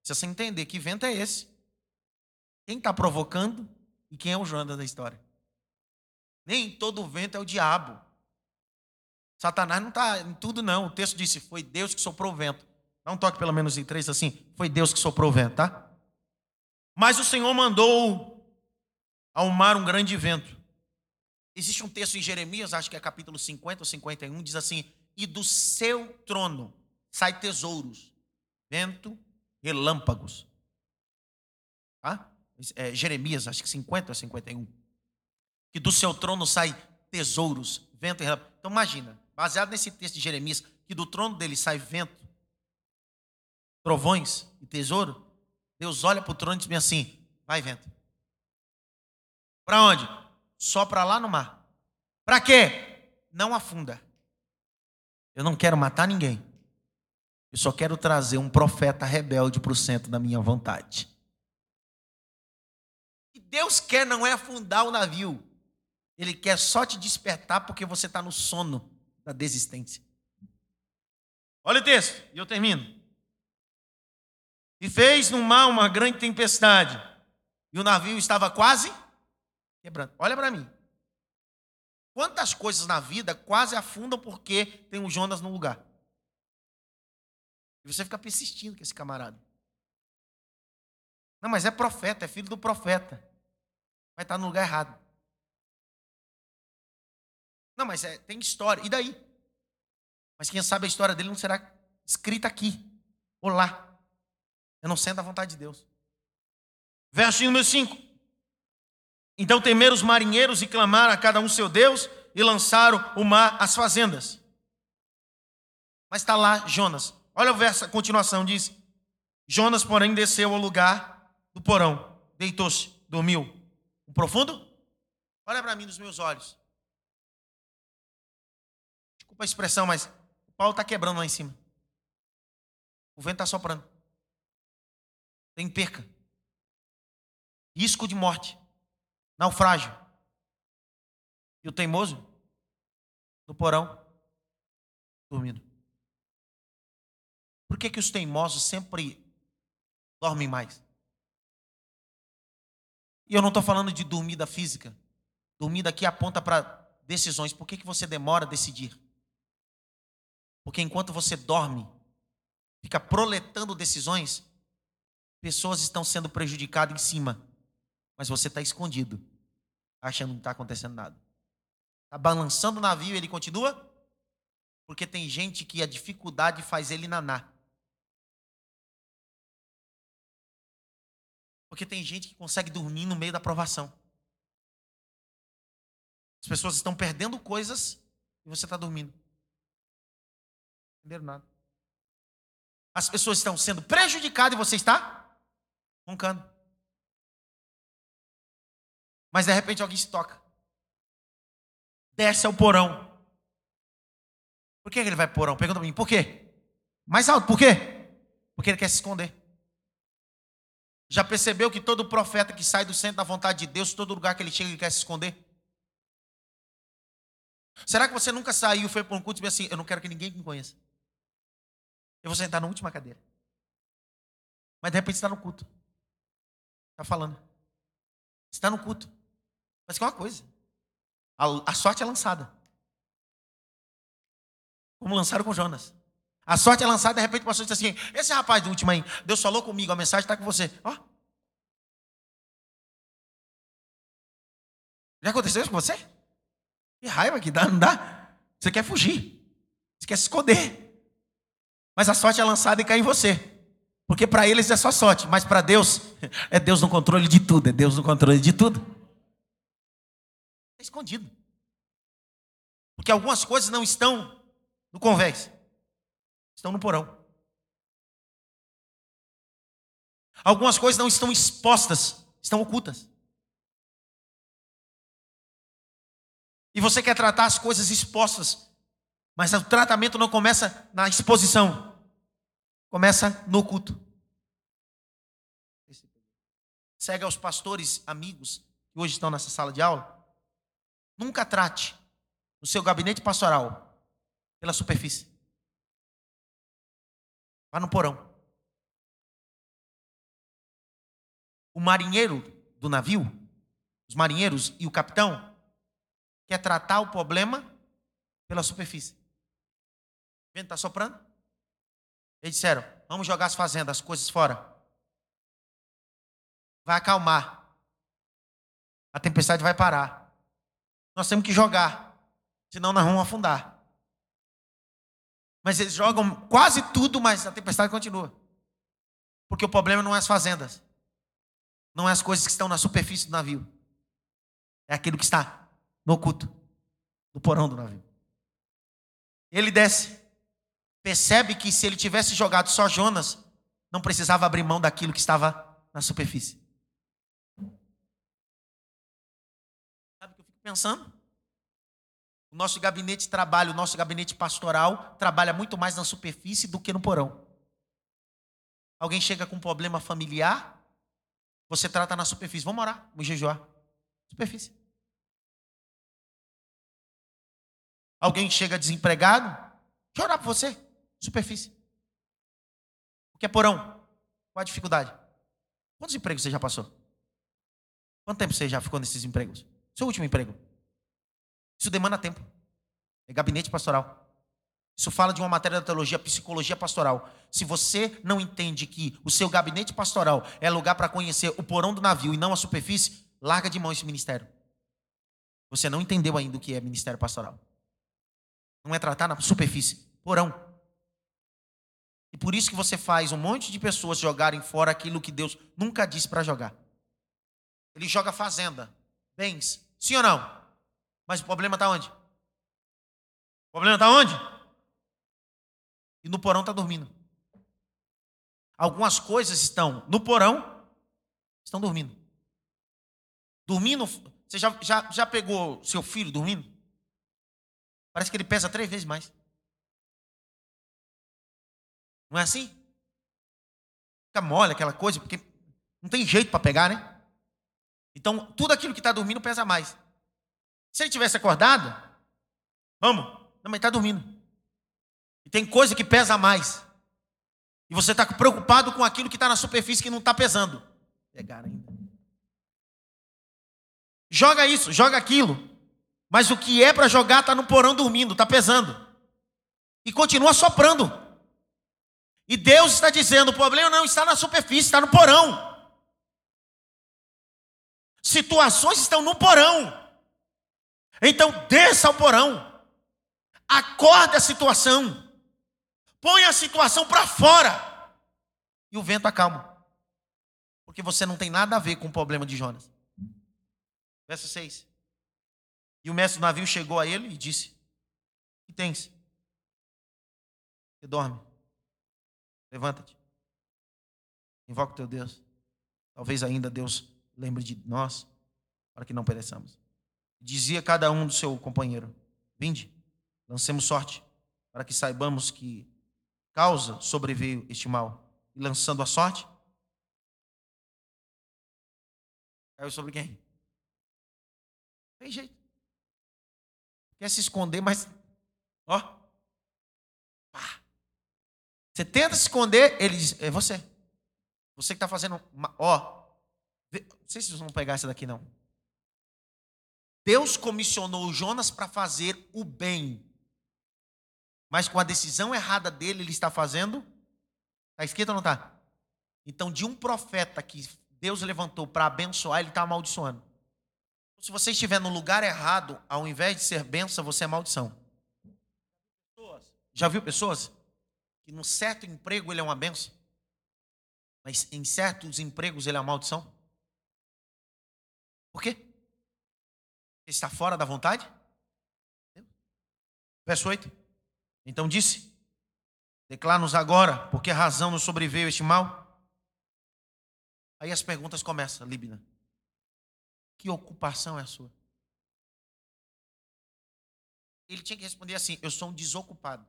Se você entender que vento é esse, quem está provocando e quem é o Jonas da história. Nem todo vento é o diabo. Satanás não está em tudo, não. O texto disse: foi Deus que soprou o vento. Dá um toque pelo menos em três assim. Foi Deus que soprou o vento, tá? Mas o Senhor mandou ao mar um grande vento. Existe um texto em Jeremias, acho que é capítulo 50 ou 51, diz assim: E do seu trono sai tesouros, vento, relâmpagos. Tá? É, Jeremias, acho que 50 ou 51. Que do seu trono sai tesouros, vento e relâmpagos. Então imagina, baseado nesse texto de Jeremias, que do trono dele sai vento, trovões e tesouro, Deus olha para o trono e diz assim: vai vento. Para onde? Só para lá no mar. Para quê? Não afunda. Eu não quero matar ninguém. Eu só quero trazer um profeta rebelde para o centro da minha vontade. O que Deus quer não é afundar o navio. Ele quer só te despertar porque você está no sono da desistência. Olha o texto, e eu termino. E fez no mar uma grande tempestade, e o navio estava quase quebrando. Olha para mim. Quantas coisas na vida quase afundam porque tem um Jonas no lugar? E você fica persistindo com esse camarada. Não, mas é profeta, é filho do profeta. Vai estar no lugar errado. Não, mas é, tem história. E daí? Mas quem sabe a história dele não será escrita aqui ou lá. Eu não sendo a vontade de Deus. Verso número 5. Então temeram os marinheiros e clamaram a cada um seu Deus e lançaram o mar às fazendas. Mas está lá Jonas. Olha o verso, a continuação diz: Jonas, porém, desceu ao lugar do porão, deitou-se, dormiu. Um profundo? Olha para mim nos meus olhos. Desculpa a expressão, mas o pau está quebrando lá em cima. O vento está soprando. Tem perca. Risco de morte naufrágio. E o teimoso no porão, dormindo. Por que, que os teimosos sempre dormem mais? E eu não estou falando de dormida física. Dormida aqui aponta para decisões. Por que, que você demora a decidir? Porque enquanto você dorme, fica proletando decisões, pessoas estão sendo prejudicadas em cima, mas você está escondido achando que não está acontecendo nada. Está balançando o navio e ele continua? Porque tem gente que a dificuldade faz ele nanar. Porque tem gente que consegue dormir no meio da provação. As pessoas estão perdendo coisas e você está dormindo. Não entenderam nada. As pessoas estão sendo prejudicadas e você está roncando. Mas de repente alguém se toca. Desce ao porão. Por que ele vai para o porão? Pergunta para mim, por quê? Mais alto, por quê? Porque ele quer se esconder. Já percebeu que todo profeta que sai do centro da vontade de Deus, todo lugar que ele chega, ele quer se esconder? Será que você nunca saiu, foi para um culto e disse assim: Eu não quero que ninguém me conheça. Eu vou sentar na última cadeira. Mas de repente está no culto. Está falando. Está no culto. Mas que é uma coisa. A, a sorte é lançada. Como lançaram com Jonas. A sorte é lançada, de repente o pastor diz assim: esse rapaz do último aí, Deus falou comigo, a mensagem está com você. Ó. Já aconteceu isso com você? Que raiva que dá, não dá? Você quer fugir. Você quer se esconder. Mas a sorte é lançada e cai em você. Porque para eles é só sorte, mas para Deus é Deus no controle de tudo, é Deus no controle de tudo. É escondido. Porque algumas coisas não estão no convés, estão no porão. Algumas coisas não estão expostas, estão ocultas. E você quer tratar as coisas expostas, mas o tratamento não começa na exposição, começa no culto. Segue aos pastores amigos que hoje estão nessa sala de aula. Nunca trate o seu gabinete pastoral pela superfície. Vá no porão. O marinheiro do navio, os marinheiros e o capitão quer tratar o problema pela superfície. O vento está soprando? Eles disseram: vamos jogar as fazendas, as coisas fora. Vai acalmar. A tempestade vai parar. Nós temos que jogar, senão nós vamos afundar. Mas eles jogam quase tudo, mas a tempestade continua. Porque o problema não é as fazendas. Não é as coisas que estão na superfície do navio. É aquilo que está no oculto, no porão do navio. Ele desce, percebe que se ele tivesse jogado só Jonas, não precisava abrir mão daquilo que estava na superfície. Sabe o que eu fico pensando? O nosso gabinete de trabalho, o nosso gabinete pastoral trabalha muito mais na superfície do que no porão. Alguém chega com um problema familiar, você trata na superfície. Vamos orar, vamos jejuar. Superfície. Alguém chega desempregado, deixa eu orar por você. Superfície. O que é porão? Qual a dificuldade? Quantos empregos você já passou? Quanto tempo você já ficou nesses empregos? Seu último emprego. Isso demanda tempo. É gabinete pastoral. Isso fala de uma matéria da teologia, psicologia pastoral. Se você não entende que o seu gabinete pastoral é lugar para conhecer o porão do navio e não a superfície, larga de mão esse ministério. Você não entendeu ainda o que é ministério pastoral. Não é tratar na superfície, porão. E por isso que você faz um monte de pessoas jogarem fora aquilo que Deus nunca disse para jogar. Ele joga fazenda, bens, sim ou não? Mas o problema está onde? O problema está onde? E no porão está dormindo. Algumas coisas estão no porão, estão dormindo. Dormindo, você já, já, já pegou seu filho dormindo? Parece que ele pesa três vezes mais. Não é assim? Fica mole aquela coisa, porque não tem jeito para pegar, né? Então, tudo aquilo que está dormindo pesa mais. Se ele tivesse acordado, vamos, não, mas está dormindo. E tem coisa que pesa mais. E você está preocupado com aquilo que está na superfície que não está pesando. Pegar ainda. Joga isso, joga aquilo. Mas o que é para jogar está no porão dormindo, está pesando. E continua soprando. E Deus está dizendo: o problema não está na superfície, está no porão. Situações estão no porão. Então desça ao porão. Acorde a situação. Põe a situação para fora. E o vento acalma. Porque você não tem nada a ver com o problema de Jonas. Verso 6. E o mestre do navio chegou a ele e disse: que tens? Você dorme. Levanta-te. Invoca o teu Deus. Talvez ainda Deus lembre de nós, para que não pereçamos. Dizia cada um do seu companheiro: Vinde, lancemos sorte, para que saibamos que causa sobreveio este mal. E lançando a sorte, caiu sobre quem? Tem jeito quer se esconder, mas. Ó. Você tenta se esconder, ele diz: É você. Você que está fazendo. Ó. Não sei se vocês vão pegar essa daqui, não. Deus comissionou Jonas para fazer o bem. Mas com a decisão errada dele, ele está fazendo. Está escrito ou não está? Então, de um profeta que Deus levantou para abençoar, ele está amaldiçoando. Se você estiver no lugar errado, ao invés de ser bênção, você é maldição. Já viu pessoas no certo emprego ele é uma benção, mas em certos empregos ele é uma maldição? Por quê? Ele está fora da vontade? Verso 8. Então disse: Declara-nos agora, por que razão nos sobreveio este mal? Aí as perguntas começam, Líbina. Que ocupação é a sua? Ele tinha que responder assim: Eu sou um desocupado.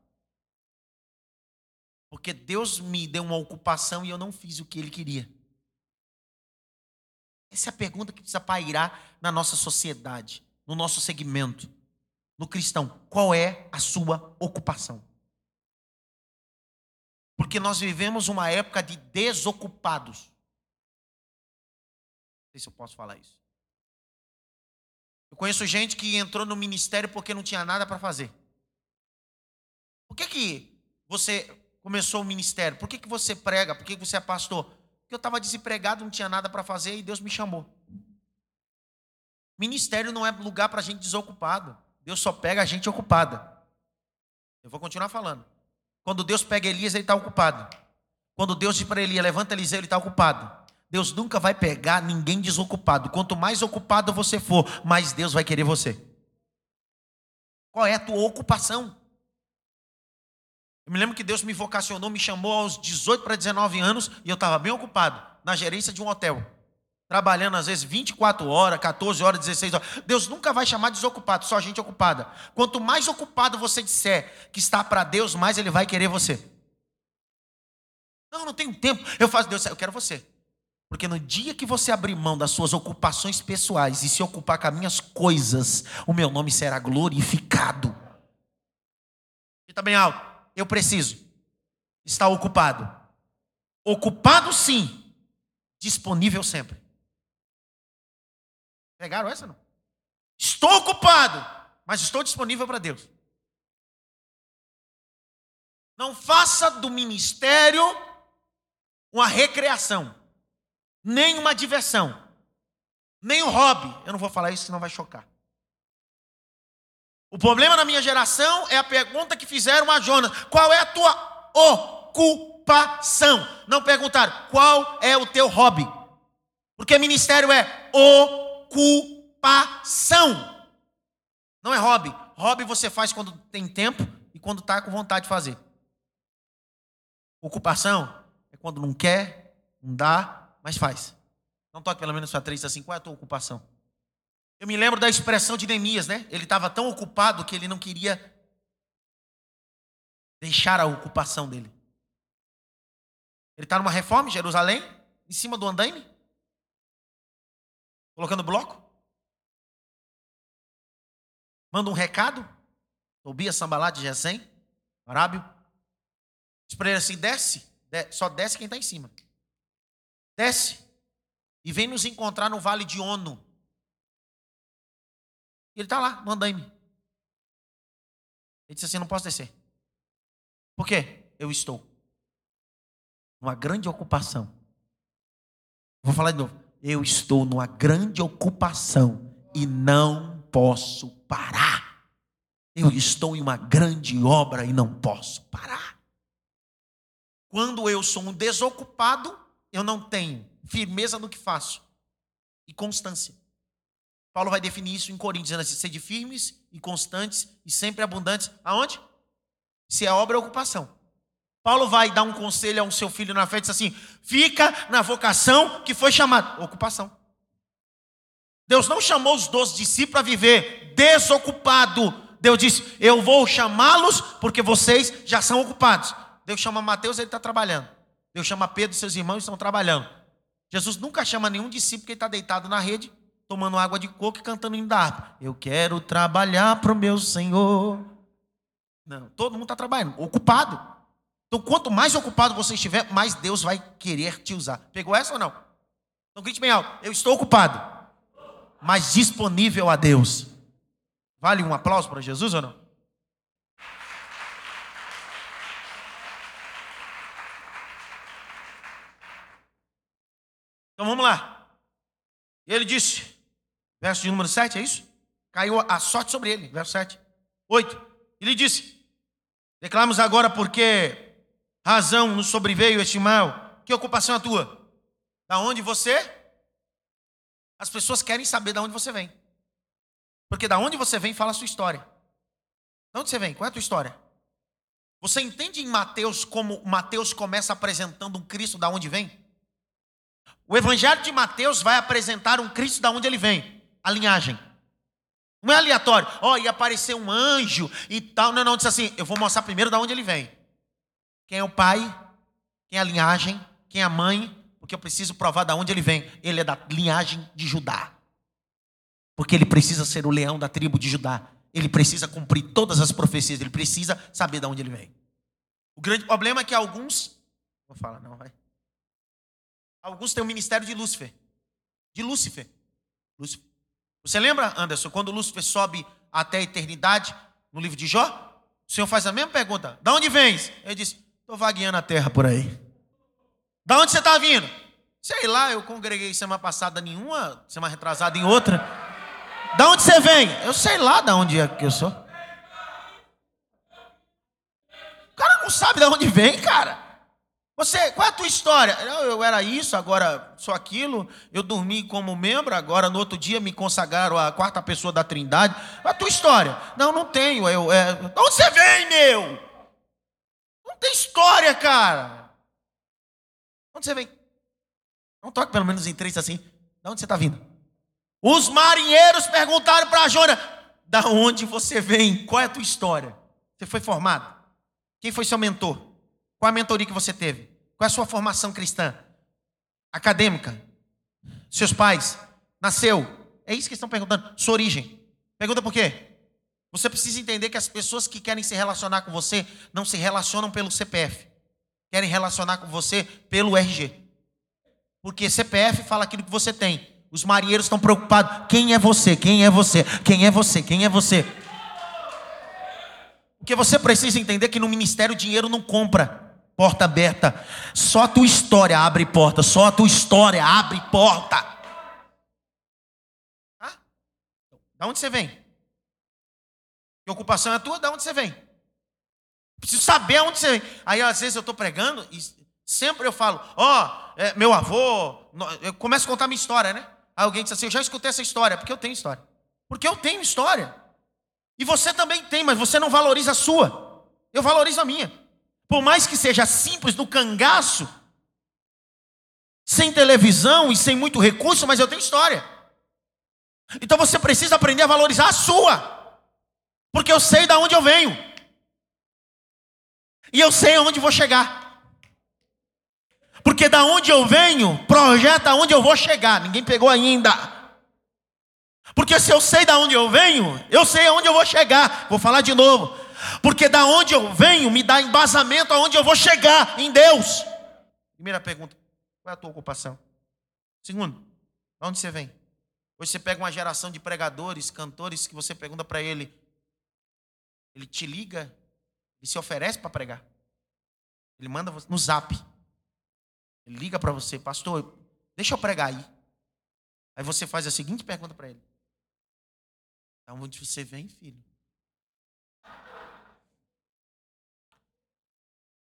Porque Deus me deu uma ocupação e eu não fiz o que ele queria. Essa é a pergunta que precisa pairar na nossa sociedade, no nosso segmento, no cristão. Qual é a sua ocupação? Porque nós vivemos uma época de desocupados. Não sei se eu posso falar isso. Eu conheço gente que entrou no ministério porque não tinha nada para fazer. Por que, que você começou o ministério? Por que, que você prega? Por que, que você é pastor? Porque eu estava desempregado, não tinha nada para fazer e Deus me chamou. Ministério não é lugar para gente desocupado. Deus só pega a gente ocupada. Eu vou continuar falando. Quando Deus pega Elias, ele está ocupado. Quando Deus diz para Elias, levanta Eliseu, ele está ocupado. Deus nunca vai pegar ninguém desocupado. Quanto mais ocupado você for, mais Deus vai querer você. Qual é a tua ocupação? Eu me lembro que Deus me vocacionou, me chamou aos 18 para 19 anos e eu estava bem ocupado na gerência de um hotel. Trabalhando às vezes 24 horas, 14 horas, 16 horas. Deus nunca vai chamar desocupado, só gente ocupada. Quanto mais ocupado você disser que está para Deus, mais Ele vai querer você. Não, não tenho tempo. Eu faço Deus, eu quero você. Porque no dia que você abrir mão das suas ocupações pessoais e se ocupar com as minhas coisas, o meu nome será glorificado. E também alto eu preciso estar ocupado. Ocupado sim, disponível sempre. Pegaram essa não? Estou ocupado, mas estou disponível para Deus. Não faça do ministério uma recreação, nem uma diversão, nem um hobby. Eu não vou falar isso, senão vai chocar. O problema na minha geração é a pergunta que fizeram a Jonas: qual é a tua ocupação? Não perguntaram qual é o teu hobby. Porque ministério é ocupação. Não é hobby. Hobby você faz quando tem tempo e quando está com vontade de fazer. Ocupação é quando não quer, não dá, mas faz. Não toque pelo menos sua três assim, qual é a tua ocupação? Eu me lembro da expressão de Neemias, né? Ele estava tão ocupado que ele não queria deixar a ocupação dele. Ele está numa reforma em Jerusalém, em cima do andaime, colocando bloco. Manda um recado, Tobias Sambalat de Gesem, Arábio. Diz para ele assim: desce, só desce quem está em cima. Desce e vem nos encontrar no vale de Ono. E ele está lá, no andaime. Ele disse assim: não posso descer. Por quê? Eu estou numa grande ocupação. Vou falar de novo. Eu estou numa grande ocupação e não posso parar. Eu estou em uma grande obra e não posso parar. Quando eu sou um desocupado, eu não tenho firmeza no que faço e constância. Paulo vai definir isso em Coríntios, dizendo assim: sede firmes e constantes e sempre abundantes. Aonde? Se é obra, é ocupação. Paulo vai dar um conselho ao seu filho na fé e diz assim: fica na vocação que foi chamado. Ocupação. Deus não chamou os doze discípulos para viver desocupado. Deus disse: Eu vou chamá-los porque vocês já são ocupados. Deus chama Mateus, ele está trabalhando. Deus chama Pedro seus irmãos estão trabalhando. Jesus nunca chama nenhum discípulo que está deitado na rede tomando água de coco e cantando hino da harpa. Eu quero trabalhar para o meu Senhor. Não, todo mundo está trabalhando, ocupado. Então, quanto mais ocupado você estiver, mais Deus vai querer te usar. Pegou essa ou não? Então, grite bem alto. Eu estou ocupado, mas disponível a Deus. Vale um aplauso para Jesus ou não? Então, vamos lá. Ele disse: verso de número 7, é isso? Caiu a sorte sobre ele, verso 7. 8. Ele disse: Declaramos agora porque razão nos sobreveio este mal. Que ocupação é a tua? Da onde você? As pessoas querem saber de onde você vem. Porque da onde você vem fala a sua história. De onde você vem? Qual é a tua história? Você entende em Mateus como Mateus começa apresentando um Cristo da onde vem? O evangelho de Mateus vai apresentar um Cristo da onde ele vem, a linhagem. Não é aleatório. Ó, oh, ia aparecer um anjo e tal. Não, não, diz assim, eu vou mostrar primeiro da onde ele vem. Quem é o pai? Quem é a linhagem? Quem é a mãe? Porque eu preciso provar da onde ele vem. Ele é da linhagem de Judá. Porque ele precisa ser o leão da tribo de Judá. Ele precisa cumprir todas as profecias. Ele precisa saber de onde ele vem. O grande problema é que alguns. Vou falar, não, vai. Alguns têm o ministério de Lúcifer. De Lúcifer. Lúcifer. Você lembra, Anderson, quando Lúcifer sobe até a eternidade, no livro de Jó? O Senhor faz a mesma pergunta: Da onde vens? Ele diz: Estou vagueando a terra por aí. Da onde você está vindo? Sei lá, eu congreguei semana passada nenhuma, semana retrasada em outra. Da onde você vem? Eu sei lá da onde é que eu sou. O cara não sabe de onde vem, cara. Você, qual é a tua história? Eu, eu, era isso, agora sou aquilo. Eu dormi como membro, agora no outro dia me consagraram a quarta pessoa da Trindade. Qual é a tua história? Não, não tenho. Eu, é... De onde você vem, meu? Não tem história, cara. De onde você vem? Não toque pelo menos em três assim. De onde você está vindo? Os marinheiros perguntaram para Jona: Da onde você vem? Qual é a tua história? Você foi formado? Quem foi seu mentor? Qual a mentoria que você teve? Qual é a sua formação cristã? Acadêmica? Seus pais? Nasceu? É isso que estão perguntando. Sua origem. Pergunta por quê? Você precisa entender que as pessoas que querem se relacionar com você não se relacionam pelo CPF. Querem relacionar com você pelo RG. Porque CPF fala aquilo que você tem. Os marinheiros estão preocupados. Quem é você? Quem é você? Quem é você? Quem é você? Porque você precisa entender que no ministério dinheiro não compra porta aberta. Só a tua história abre porta. Só a tua história abre porta. Ah? Da onde você vem? Que ocupação é tua? Da onde você vem? Preciso saber aonde você vem. Aí às vezes eu estou pregando e sempre eu falo, ó, oh, é, meu avô, eu começo a contar minha história, né? Aí alguém diz assim, eu já escutei essa história, porque eu tenho história. Porque eu tenho história. E você também tem, mas você não valoriza a sua. Eu valorizo a minha. Por mais que seja simples, no cangaço, sem televisão e sem muito recurso, mas eu tenho história. Então você precisa aprender a valorizar a sua. Porque eu sei de onde eu venho. E eu sei aonde vou chegar. Porque da onde eu venho, projeta aonde eu vou chegar. Ninguém pegou ainda. Porque se eu sei da onde eu venho, eu sei aonde eu vou chegar. Vou falar de novo. Porque da onde eu venho me dá embasamento aonde eu vou chegar em Deus. Primeira pergunta: qual é a tua ocupação? Segundo, de onde você vem? Hoje você pega uma geração de pregadores, cantores, que você pergunta para ele, ele te liga e se oferece para pregar. Ele manda no zap. Ele liga para você, pastor, deixa eu pregar aí. Aí você faz a seguinte pergunta para ele: Da onde você vem, filho?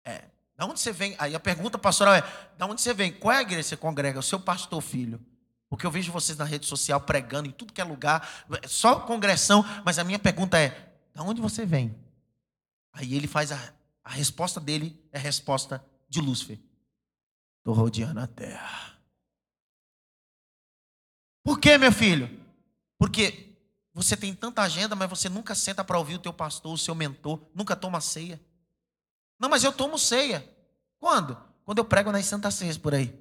É. Da onde você vem? Aí a pergunta pastoral é: da onde você vem? Qual é a igreja que você congrega? O seu pastor filho. Porque eu vejo vocês na rede social pregando em tudo que é lugar, só congressão, mas a minha pergunta é: da onde você vem? Aí ele faz a, a resposta dele é a resposta de Lúcifer. Estou rodeando a terra. Por quê, meu filho? Porque você tem tanta agenda, mas você nunca senta para ouvir o teu pastor, o seu mentor, nunca toma ceia. Não, mas eu tomo ceia. Quando? Quando eu prego nas Santas Ceias por aí.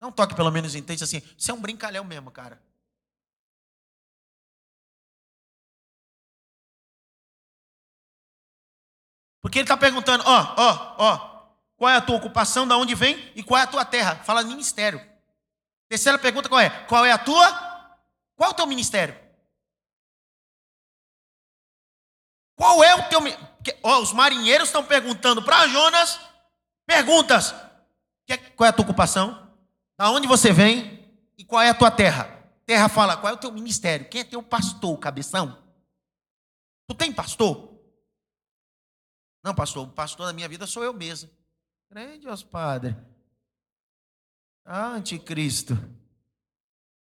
Não toque pelo menos em assim. Você é um brincalhão mesmo, cara. Porque ele está perguntando, ó, ó, ó, qual é a tua ocupação, da onde vem e qual é a tua terra? Fala ministério. Terceira pergunta qual é? Qual é a tua? Qual é o teu ministério? Qual é o teu. Ó, os marinheiros estão perguntando para Jonas perguntas. qual é a tua ocupação? Da onde você vem e qual é a tua terra? Terra fala, qual é o teu ministério? Quem é teu pastor, cabeção? Tu tem pastor? Não, pastor, o pastor da minha vida sou eu mesmo. Grande os padre. Ah, anticristo.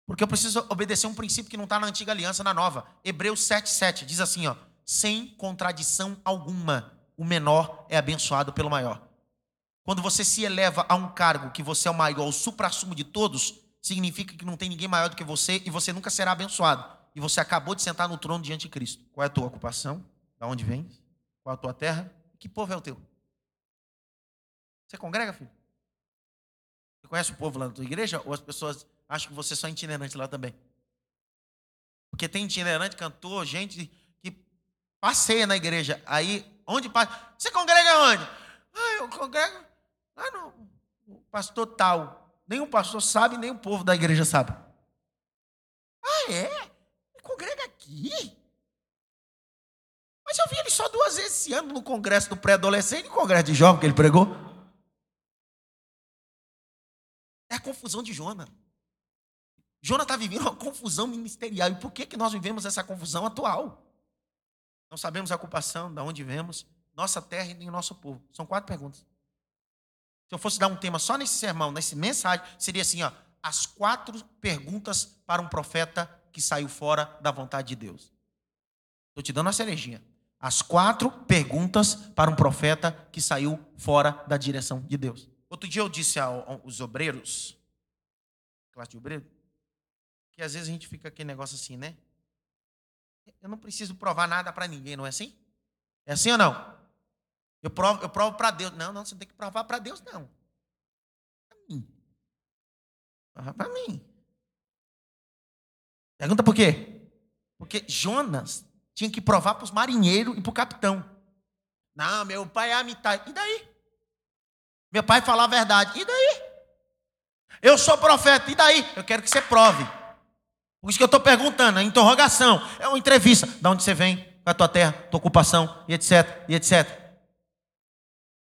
Porque eu preciso obedecer um princípio que não está na antiga aliança, na nova. Hebreus 7,7 diz assim: ó, sem contradição alguma, o menor é abençoado pelo maior. Quando você se eleva a um cargo que você é o maior, o supra-sumo de todos, significa que não tem ninguém maior do que você e você nunca será abençoado. E você acabou de sentar no trono diante de Cristo. Qual é a tua ocupação? Da onde vem? Qual é a tua terra? Que povo é o teu? Você congrega, filho? Você conhece o povo lá da tua igreja? Ou as pessoas acham que você é só itinerante lá também? Porque tem itinerante, cantor, gente passeia na igreja. Aí, onde passa? Você congrega onde? Ah, eu congrego lá no pastor tal. O pastor sabe, nem o povo da igreja sabe. Ah, é? Congrega aqui? Mas eu vi ele só duas vezes esse ano no congresso do pré-adolescente e no congresso de jovem que ele pregou. É a confusão de Jona. Jona está vivendo uma confusão ministerial. E por que, que nós vivemos essa confusão atual? Não sabemos a ocupação, de onde vemos, nossa terra e o nosso povo. São quatro perguntas. Se eu fosse dar um tema só nesse sermão, nessa mensagem, seria assim: ó, as quatro perguntas para um profeta que saiu fora da vontade de Deus. Estou te dando uma cerejinha as quatro perguntas para um profeta que saiu fora da direção de Deus. Outro dia eu disse aos obreiros, classe de obreiro, que às vezes a gente fica aquele negócio assim, né? Eu não preciso provar nada para ninguém, não é assim? É assim ou não? Eu provo, eu provo para Deus. Não, não, você não tem que provar para Deus, não. Para mim. Para mim. Pergunta por quê? Porque Jonas tinha que provar para os marinheiros e para o capitão. Não, meu pai é a metade. E daí? Meu pai fala a verdade. E daí? Eu sou profeta. E daí? Eu quero que você prove. Por isso que eu estou perguntando, é interrogação, é uma entrevista. De onde você vem? Qual é a tua terra, tua ocupação, e etc, e etc.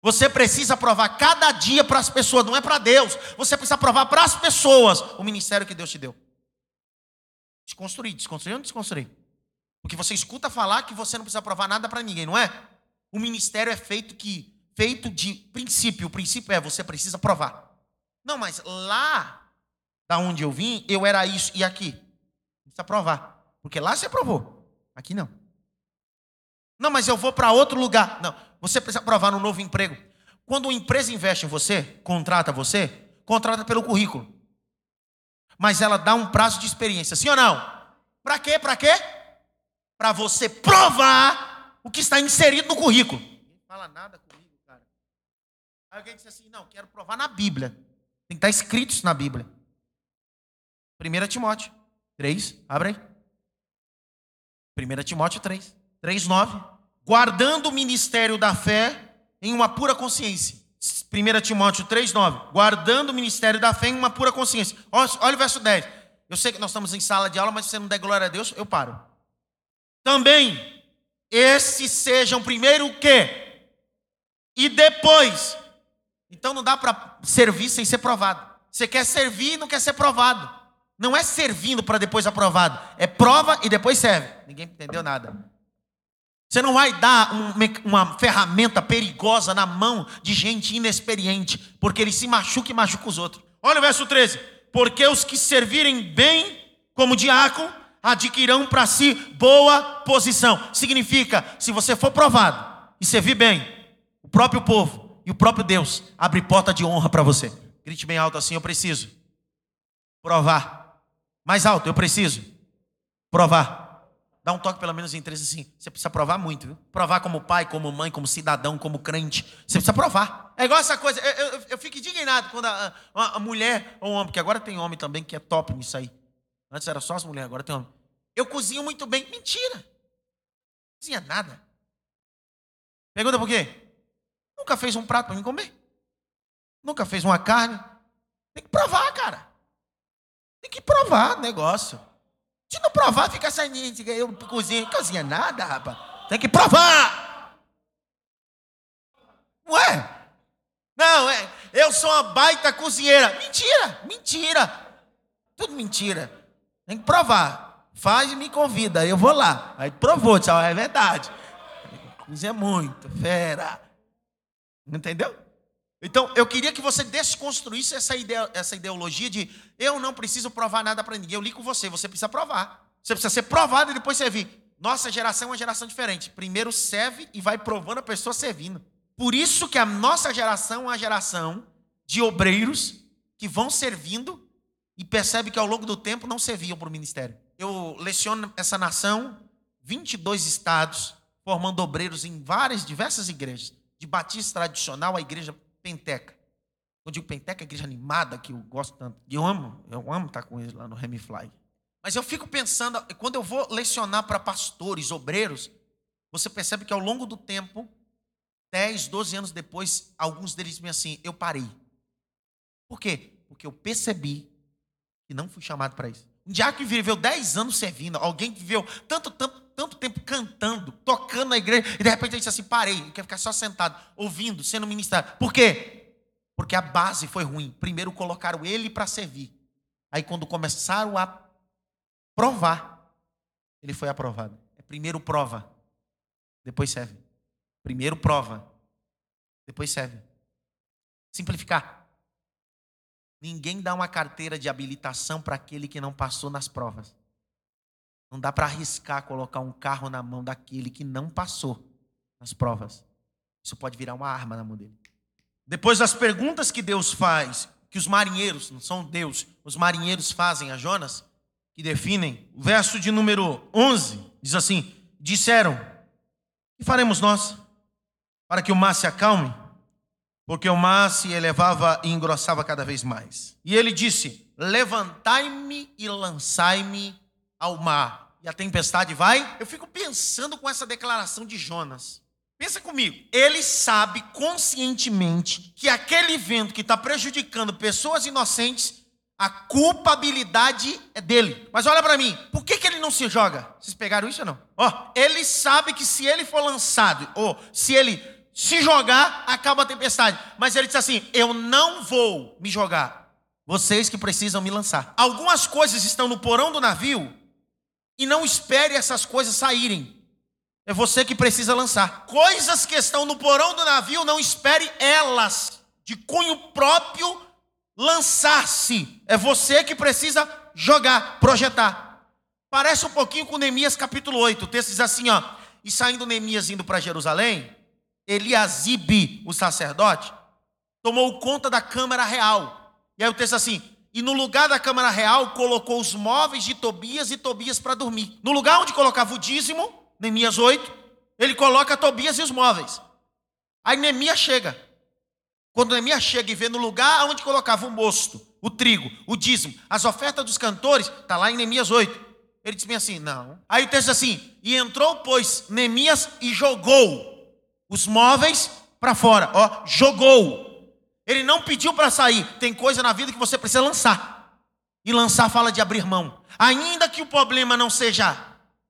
Você precisa provar cada dia para as pessoas, não é para Deus. Você precisa provar para as pessoas o ministério que Deus te deu. Desconstruir, desconstruir ou não desconstruir? Porque você escuta falar que você não precisa provar nada para ninguém, não é? O ministério é feito que feito de princípio. O princípio é você precisa provar. Não, mas lá da onde eu vim, eu era isso e aqui. Precisa provar. Porque lá você provou. Aqui não. Não, mas eu vou para outro lugar. Não, você precisa provar no novo emprego. Quando uma empresa investe em você, contrata você, contrata pelo currículo. Mas ela dá um prazo de experiência, sim ou não? Para quê? Para quê? para você provar o que está inserido no currículo. Não fala nada comigo, cara. Aí alguém disse assim: não, quero provar na Bíblia. Tem que estar escrito isso na Bíblia. 1 Timóteo 3, abre aí. 1 Timóteo 3, 3, 9. Guardando o ministério da fé em uma pura consciência. 1 Timóteo 3, 9. Guardando o ministério da fé em uma pura consciência. Olha, olha o verso 10. Eu sei que nós estamos em sala de aula, mas se você não der glória a Deus, eu paro. Também esses sejam primeiro o quê? E depois. Então não dá para servir sem ser provado. Você quer servir e não quer ser provado. Não é servindo para depois aprovado. É prova e depois serve. Ninguém entendeu nada. Você não vai dar um, uma ferramenta perigosa na mão de gente inexperiente, porque ele se machuca e machuca os outros. Olha o verso 13. Porque os que servirem bem como diácono adquirirão para si boa posição. Significa, se você for provado e servir bem, o próprio povo e o próprio Deus abre porta de honra para você. Grite bem alto assim: Eu preciso provar. Mais alto: Eu preciso provar. Dá um toque pelo menos em três assim. Você precisa provar muito, viu? Provar como pai, como mãe, como cidadão, como crente. Você precisa provar. É igual essa coisa. Eu, eu, eu fico indignado quando a, a, a mulher ou um homem, que agora tem homem também que é top nisso aí. Antes era só as mulheres, agora tem homem. Eu cozinho muito bem. Mentira. Cozinha nada. Pergunta por quê? Nunca fez um prato para mim comer. Nunca fez uma carne. Tem que provar, cara. Tem que provar o negócio. Se não provar, fica saindo. Eu cozinho. Cozinha nada, rapaz. Tem que provar. Não é? Não, é. Eu sou uma baita cozinheira. Mentira, mentira. Tudo mentira. Tem que provar. Faz e me convida, eu vou lá. Aí provou, tchau, é verdade. Cozinha muito, fera. Entendeu? Então, eu queria que você desconstruísse essa, idea, essa ideologia de eu não preciso provar nada para ninguém. Eu li com você, você precisa provar. Você precisa ser provado e depois servir. Nossa geração é uma geração diferente. Primeiro serve e vai provando a pessoa servindo. Por isso que a nossa geração é uma geração de obreiros que vão servindo e percebe que ao longo do tempo não serviam para o ministério. Eu leciono essa nação, 22 estados, formando obreiros em várias, diversas igrejas. De batista tradicional à igreja penteca. Eu digo penteca, a igreja animada, que eu gosto tanto. Eu amo, eu amo estar com eles lá no Remifly. Mas eu fico pensando, quando eu vou lecionar para pastores, obreiros, você percebe que ao longo do tempo, 10, 12 anos depois, alguns deles dizem assim: eu parei. Por quê? Porque eu percebi que não fui chamado para isso. Um diácono que viveu 10 anos servindo, alguém que viveu tanto, tanto, tanto tempo cantando, tocando na igreja, e de repente ele disse assim: parei, eu quero ficar só sentado, ouvindo, sendo ministrado. Por quê? Porque a base foi ruim. Primeiro colocaram ele para servir. Aí quando começaram a provar, ele foi aprovado. É primeiro prova, depois serve. Primeiro prova, depois serve. Simplificar. Ninguém dá uma carteira de habilitação para aquele que não passou nas provas. Não dá para arriscar colocar um carro na mão daquele que não passou nas provas. Isso pode virar uma arma na mão dele. Depois das perguntas que Deus faz, que os marinheiros, não são Deus, os marinheiros fazem a Jonas, que definem. O verso de número 11 diz assim: Disseram: Que faremos nós para que o mar se acalme? Porque o mar se elevava e engrossava cada vez mais. E ele disse: Levantai-me e lançai-me ao mar. E a tempestade vai? Eu fico pensando com essa declaração de Jonas. Pensa comigo. Ele sabe conscientemente que aquele vento que está prejudicando pessoas inocentes a culpabilidade é dele. Mas olha para mim, por que, que ele não se joga? Vocês pegaram isso ou não? Ó, oh, ele sabe que se ele for lançado, ou se ele se jogar, acaba a tempestade. Mas ele diz assim: Eu não vou me jogar. Vocês que precisam me lançar. Algumas coisas estão no porão do navio e não espere essas coisas saírem. É você que precisa lançar. Coisas que estão no porão do navio, não espere elas de cunho próprio lançar-se. É você que precisa jogar, projetar. Parece um pouquinho com Neemias capítulo 8. O texto diz assim, ó: "E saindo Neemias indo para Jerusalém, Eliasibe, o sacerdote, tomou conta da câmara real. E aí o texto assim: "E no lugar da câmara real colocou os móveis de Tobias e Tobias para dormir. No lugar onde colocava o dízimo, Neemias 8, ele coloca Tobias e os móveis. Aí Neemias chega. Quando Neemias chega e vê no lugar onde colocava o mosto, o trigo, o dízimo, as ofertas dos cantores, está lá em Neemias 8. Ele diz bem assim: não. Aí o texto diz assim: e entrou, pois, Neemias e jogou os móveis para fora. Ó, jogou. Ele não pediu para sair. Tem coisa na vida que você precisa lançar. E lançar fala de abrir mão. Ainda que o problema não seja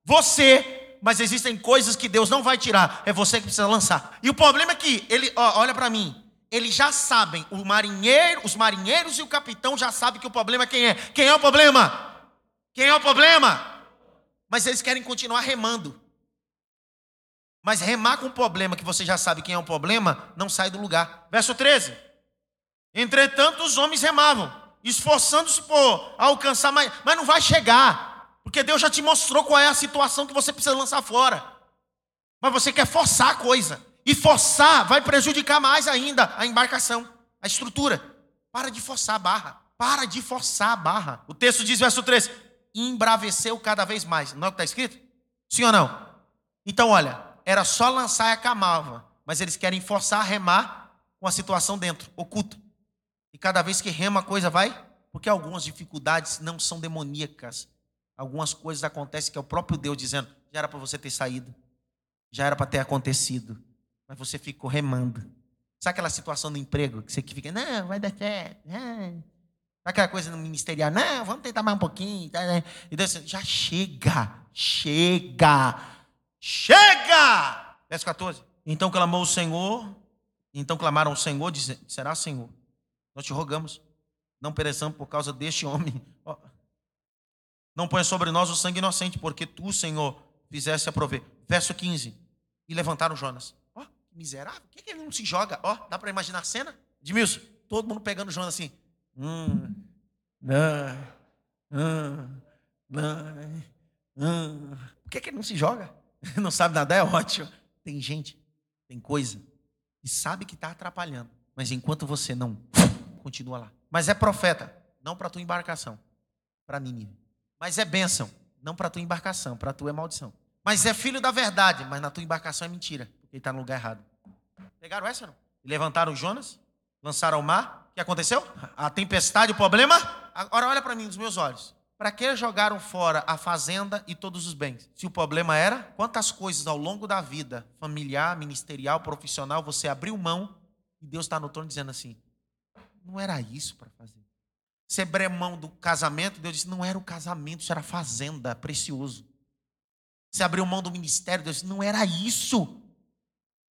você, mas existem coisas que Deus não vai tirar. É você que precisa lançar. E o problema é que ele, ó, olha para mim eles já sabem, o marinheiro, os marinheiros e o capitão já sabem que o problema é quem é. Quem é o problema? Quem é o problema? Mas eles querem continuar remando. Mas remar com o problema que você já sabe quem é o problema, não sai do lugar. Verso 13. Entretanto, os homens remavam, esforçando-se por alcançar mais, mas não vai chegar, porque Deus já te mostrou qual é a situação que você precisa lançar fora. Mas você quer forçar a coisa. E forçar vai prejudicar mais ainda a embarcação, a estrutura. Para de forçar a barra. Para de forçar a barra. O texto diz, verso 3: embraveceu cada vez mais. Não é o que está escrito? Sim ou não? Então, olha, era só lançar e acalmava. Mas eles querem forçar a remar com a situação dentro, oculta. E cada vez que rema a coisa vai, porque algumas dificuldades não são demoníacas. Algumas coisas acontecem que é o próprio Deus dizendo: já era para você ter saído, já era para ter acontecido mas você ficou remando. Sabe aquela situação do emprego que você fica, não, vai dar certo. Sabe aquela coisa no ministerial, não, vamos tentar mais um pouquinho. Tá, né? E Deus já chega, chega, chega. Verso 14. Então clamou o Senhor, então clamaram ao Senhor, dizendo, será Senhor? Nós te rogamos, não pereçamos por causa deste homem. Não ponha sobre nós o sangue inocente, porque tu, Senhor, fizesse aprover. Verso 15. E levantaram Jonas. Ó, oh, miserável. Por que, ele não se joga? Ó, oh, dá para imaginar a cena? Edmilson, todo mundo pegando Jonas assim. Hum, não, não. Por que, que ele não se joga? *laughs* Não sabe nadar? É ótimo. Tem gente, tem coisa, que sabe que está atrapalhando. Mas enquanto você não, continua lá. Mas é profeta, não para tua embarcação, para Nínive. Mas é bênção, não para tua embarcação, para tua é maldição. Mas é filho da verdade, mas na tua embarcação é mentira, porque ele está no lugar errado. Pegaram essa não? Levantaram Jonas, lançaram ao mar. O que aconteceu? A tempestade, o problema? Agora olha para mim nos meus olhos. Para que jogaram fora a fazenda e todos os bens? Se o problema era quantas coisas ao longo da vida, familiar, ministerial, profissional, você abriu mão e Deus está no trono dizendo assim: não era isso para fazer. Você abriu mão do casamento, Deus disse: não era o casamento, isso era fazenda, precioso. Você abriu mão do ministério, Deus disse: não era isso.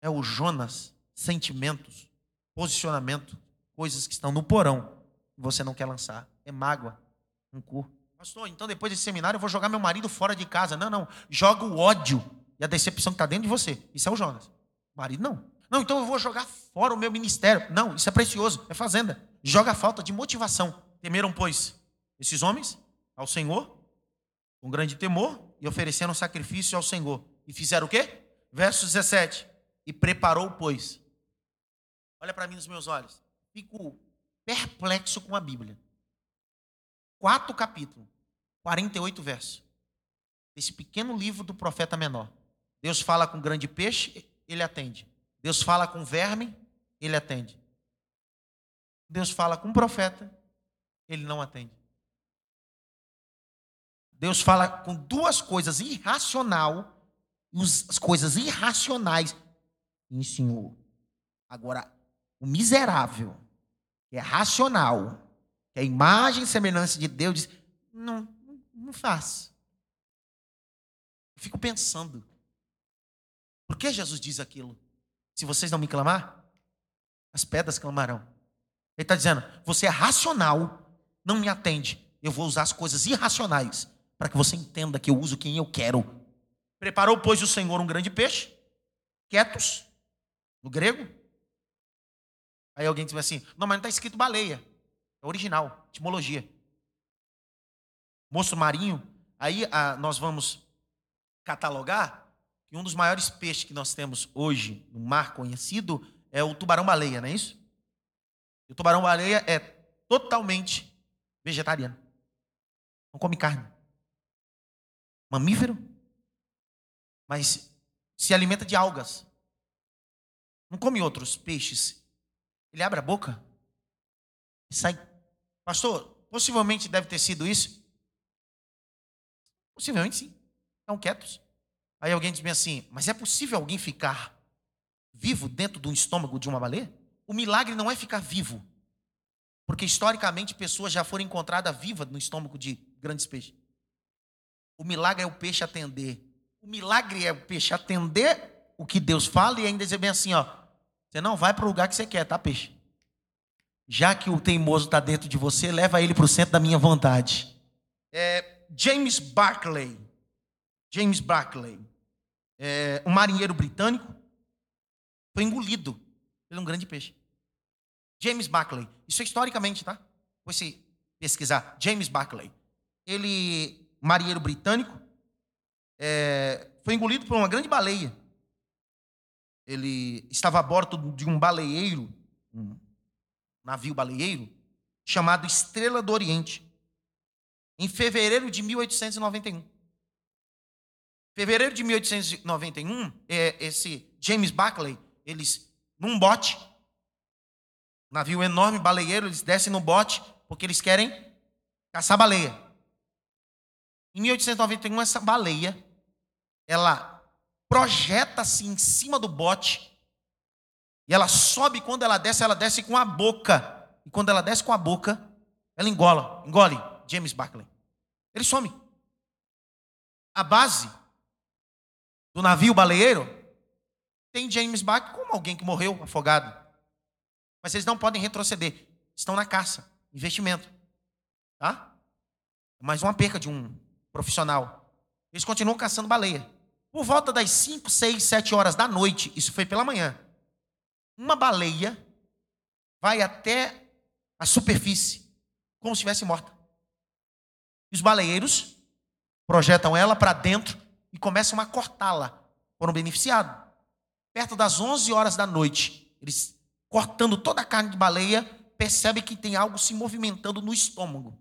É o Jonas, sentimentos, posicionamento, coisas que estão no porão e você não quer lançar. É mágoa, rancor. Pastor, então depois desse seminário eu vou jogar meu marido fora de casa. Não, não. Joga o ódio e a decepção que está dentro de você. Isso é o Jonas. O marido não. Não, então eu vou jogar fora o meu ministério. Não, isso é precioso, é fazenda. Joga falta de motivação. Temeram, pois, esses homens ao Senhor, com grande temor, e ofereceram sacrifício ao Senhor. E fizeram o quê? Verso 17. E preparou, pois. Olha para mim nos meus olhos. Fico perplexo com a Bíblia. Quatro capítulos, 48 versos. Esse pequeno livro do profeta menor. Deus fala com grande peixe, ele atende. Deus fala com verme, ele atende. Deus fala com profeta, ele não atende. Deus fala com duas coisas irracional as coisas irracionais ensinou. Agora, o miserável, que é racional, que é a imagem e semelhança de Deus, diz: não, não, não faço. Eu fico pensando, por que Jesus diz aquilo? Se vocês não me clamar, as pedras clamarão. Ele está dizendo: você é racional, não me atende. Eu vou usar as coisas irracionais para que você entenda que eu uso quem eu quero. Preparou, pois, o Senhor um grande peixe, quietos, no grego. Aí alguém diz assim: não, mas não está escrito baleia. É original, etimologia. Moço marinho. Aí ah, nós vamos catalogar que um dos maiores peixes que nós temos hoje no mar conhecido é o tubarão-baleia, não é isso? E o tubarão-baleia é totalmente vegetariano. Não come carne. Mamífero, mas se alimenta de algas. Não come outros peixes. Ele abre a boca e sai. Pastor, possivelmente deve ter sido isso. Possivelmente sim. Estão quietos. Aí alguém diz assim: Mas é possível alguém ficar vivo dentro do estômago de uma baleia? O milagre não é ficar vivo. Porque historicamente pessoas já foram encontradas vivas no estômago de grandes peixes. O milagre é o peixe atender. O milagre é o peixe atender o que Deus fala e ainda dizer bem assim: ó, você não vai para o lugar que você quer, tá, peixe? Já que o teimoso está dentro de você, leva ele para o centro da minha vontade. É, James Barclay. James Barclay é, um marinheiro britânico, foi engolido por um grande peixe. James Buckley. Isso é historicamente, tá? Você pesquisar. James Buckley. Ele, marinheiro britânico, é, foi engolido por uma grande baleia. Ele estava a bordo de um baleeiro, um navio baleeiro, chamado Estrela do Oriente, em fevereiro de 1891. Fevereiro de 1891, é, esse James Buckley, eles, num bote, navio enorme, baleeiro, eles descem no bote porque eles querem caçar baleia. Em 1891, essa baleia, ela projeta-se em cima do bote e ela sobe quando ela desce, ela desce com a boca. E quando ela desce com a boca, ela engola, engole James Buckley. Ele some. A base do navio baleeiro, tem James Bach como alguém que morreu afogado. Mas eles não podem retroceder. estão na caça, investimento. Tá? Mais uma perca de um profissional. Eles continuam caçando baleia. Por volta das 5, 6, 7 horas da noite, isso foi pela manhã, uma baleia vai até a superfície, como se estivesse morta. E os baleeiros projetam ela para dentro e começam a cortá-la. Foram beneficiados. Perto das 11 horas da noite, eles cortando toda a carne de baleia, percebem que tem algo se movimentando no estômago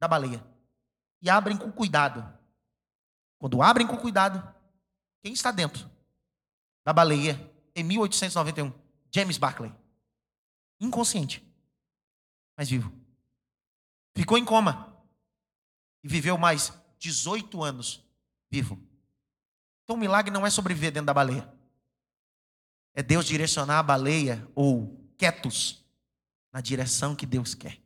da baleia. E abrem com cuidado. Quando abrem com cuidado, quem está dentro da baleia em 1891? James Barclay. Inconsciente, mas vivo. Ficou em coma e viveu mais 18 anos vivo. Então o milagre não é sobreviver dentro da baleia. É Deus direcionar a baleia ou quietos na direção que Deus quer.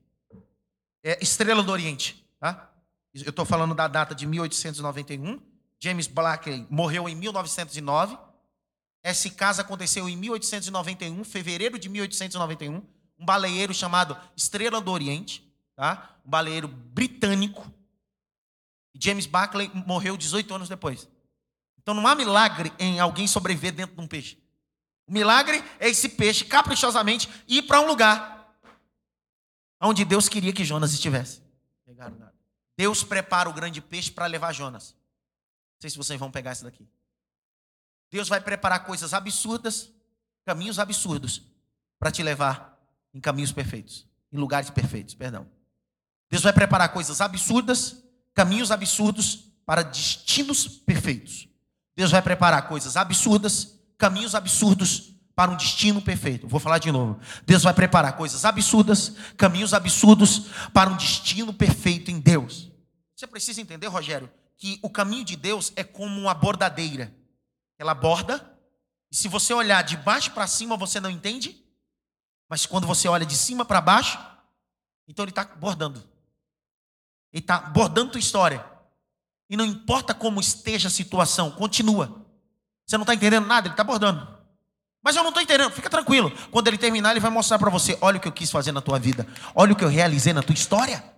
É Estrela do Oriente, tá? Eu estou falando da data de 1891. James Blackley morreu em 1909. Esse caso aconteceu em 1891, fevereiro de 1891. Um baleeiro chamado Estrela do Oriente, tá? Um baleeiro britânico. James Blackley morreu 18 anos depois. Então não há milagre em alguém sobreviver dentro de um peixe. O milagre é esse peixe caprichosamente ir para um lugar onde Deus queria que Jonas estivesse. Deus prepara o grande peixe para levar Jonas. Não sei se vocês vão pegar isso daqui. Deus vai preparar coisas absurdas, caminhos absurdos, para te levar em caminhos perfeitos, em lugares perfeitos, perdão. Deus vai preparar coisas absurdas, caminhos absurdos para destinos perfeitos. Deus vai preparar coisas absurdas, caminhos absurdos para um destino perfeito. Vou falar de novo. Deus vai preparar coisas absurdas, caminhos absurdos para um destino perfeito em Deus. Você precisa entender, Rogério, que o caminho de Deus é como uma bordadeira. Ela borda, e se você olhar de baixo para cima, você não entende, mas quando você olha de cima para baixo, então ele está bordando. Ele está bordando tua história. E não importa como esteja a situação, continua. Você não está entendendo nada, ele está bordando. Mas eu não estou entendendo, fica tranquilo. Quando ele terminar, ele vai mostrar para você: olha o que eu quis fazer na tua vida, olha o que eu realizei na tua história.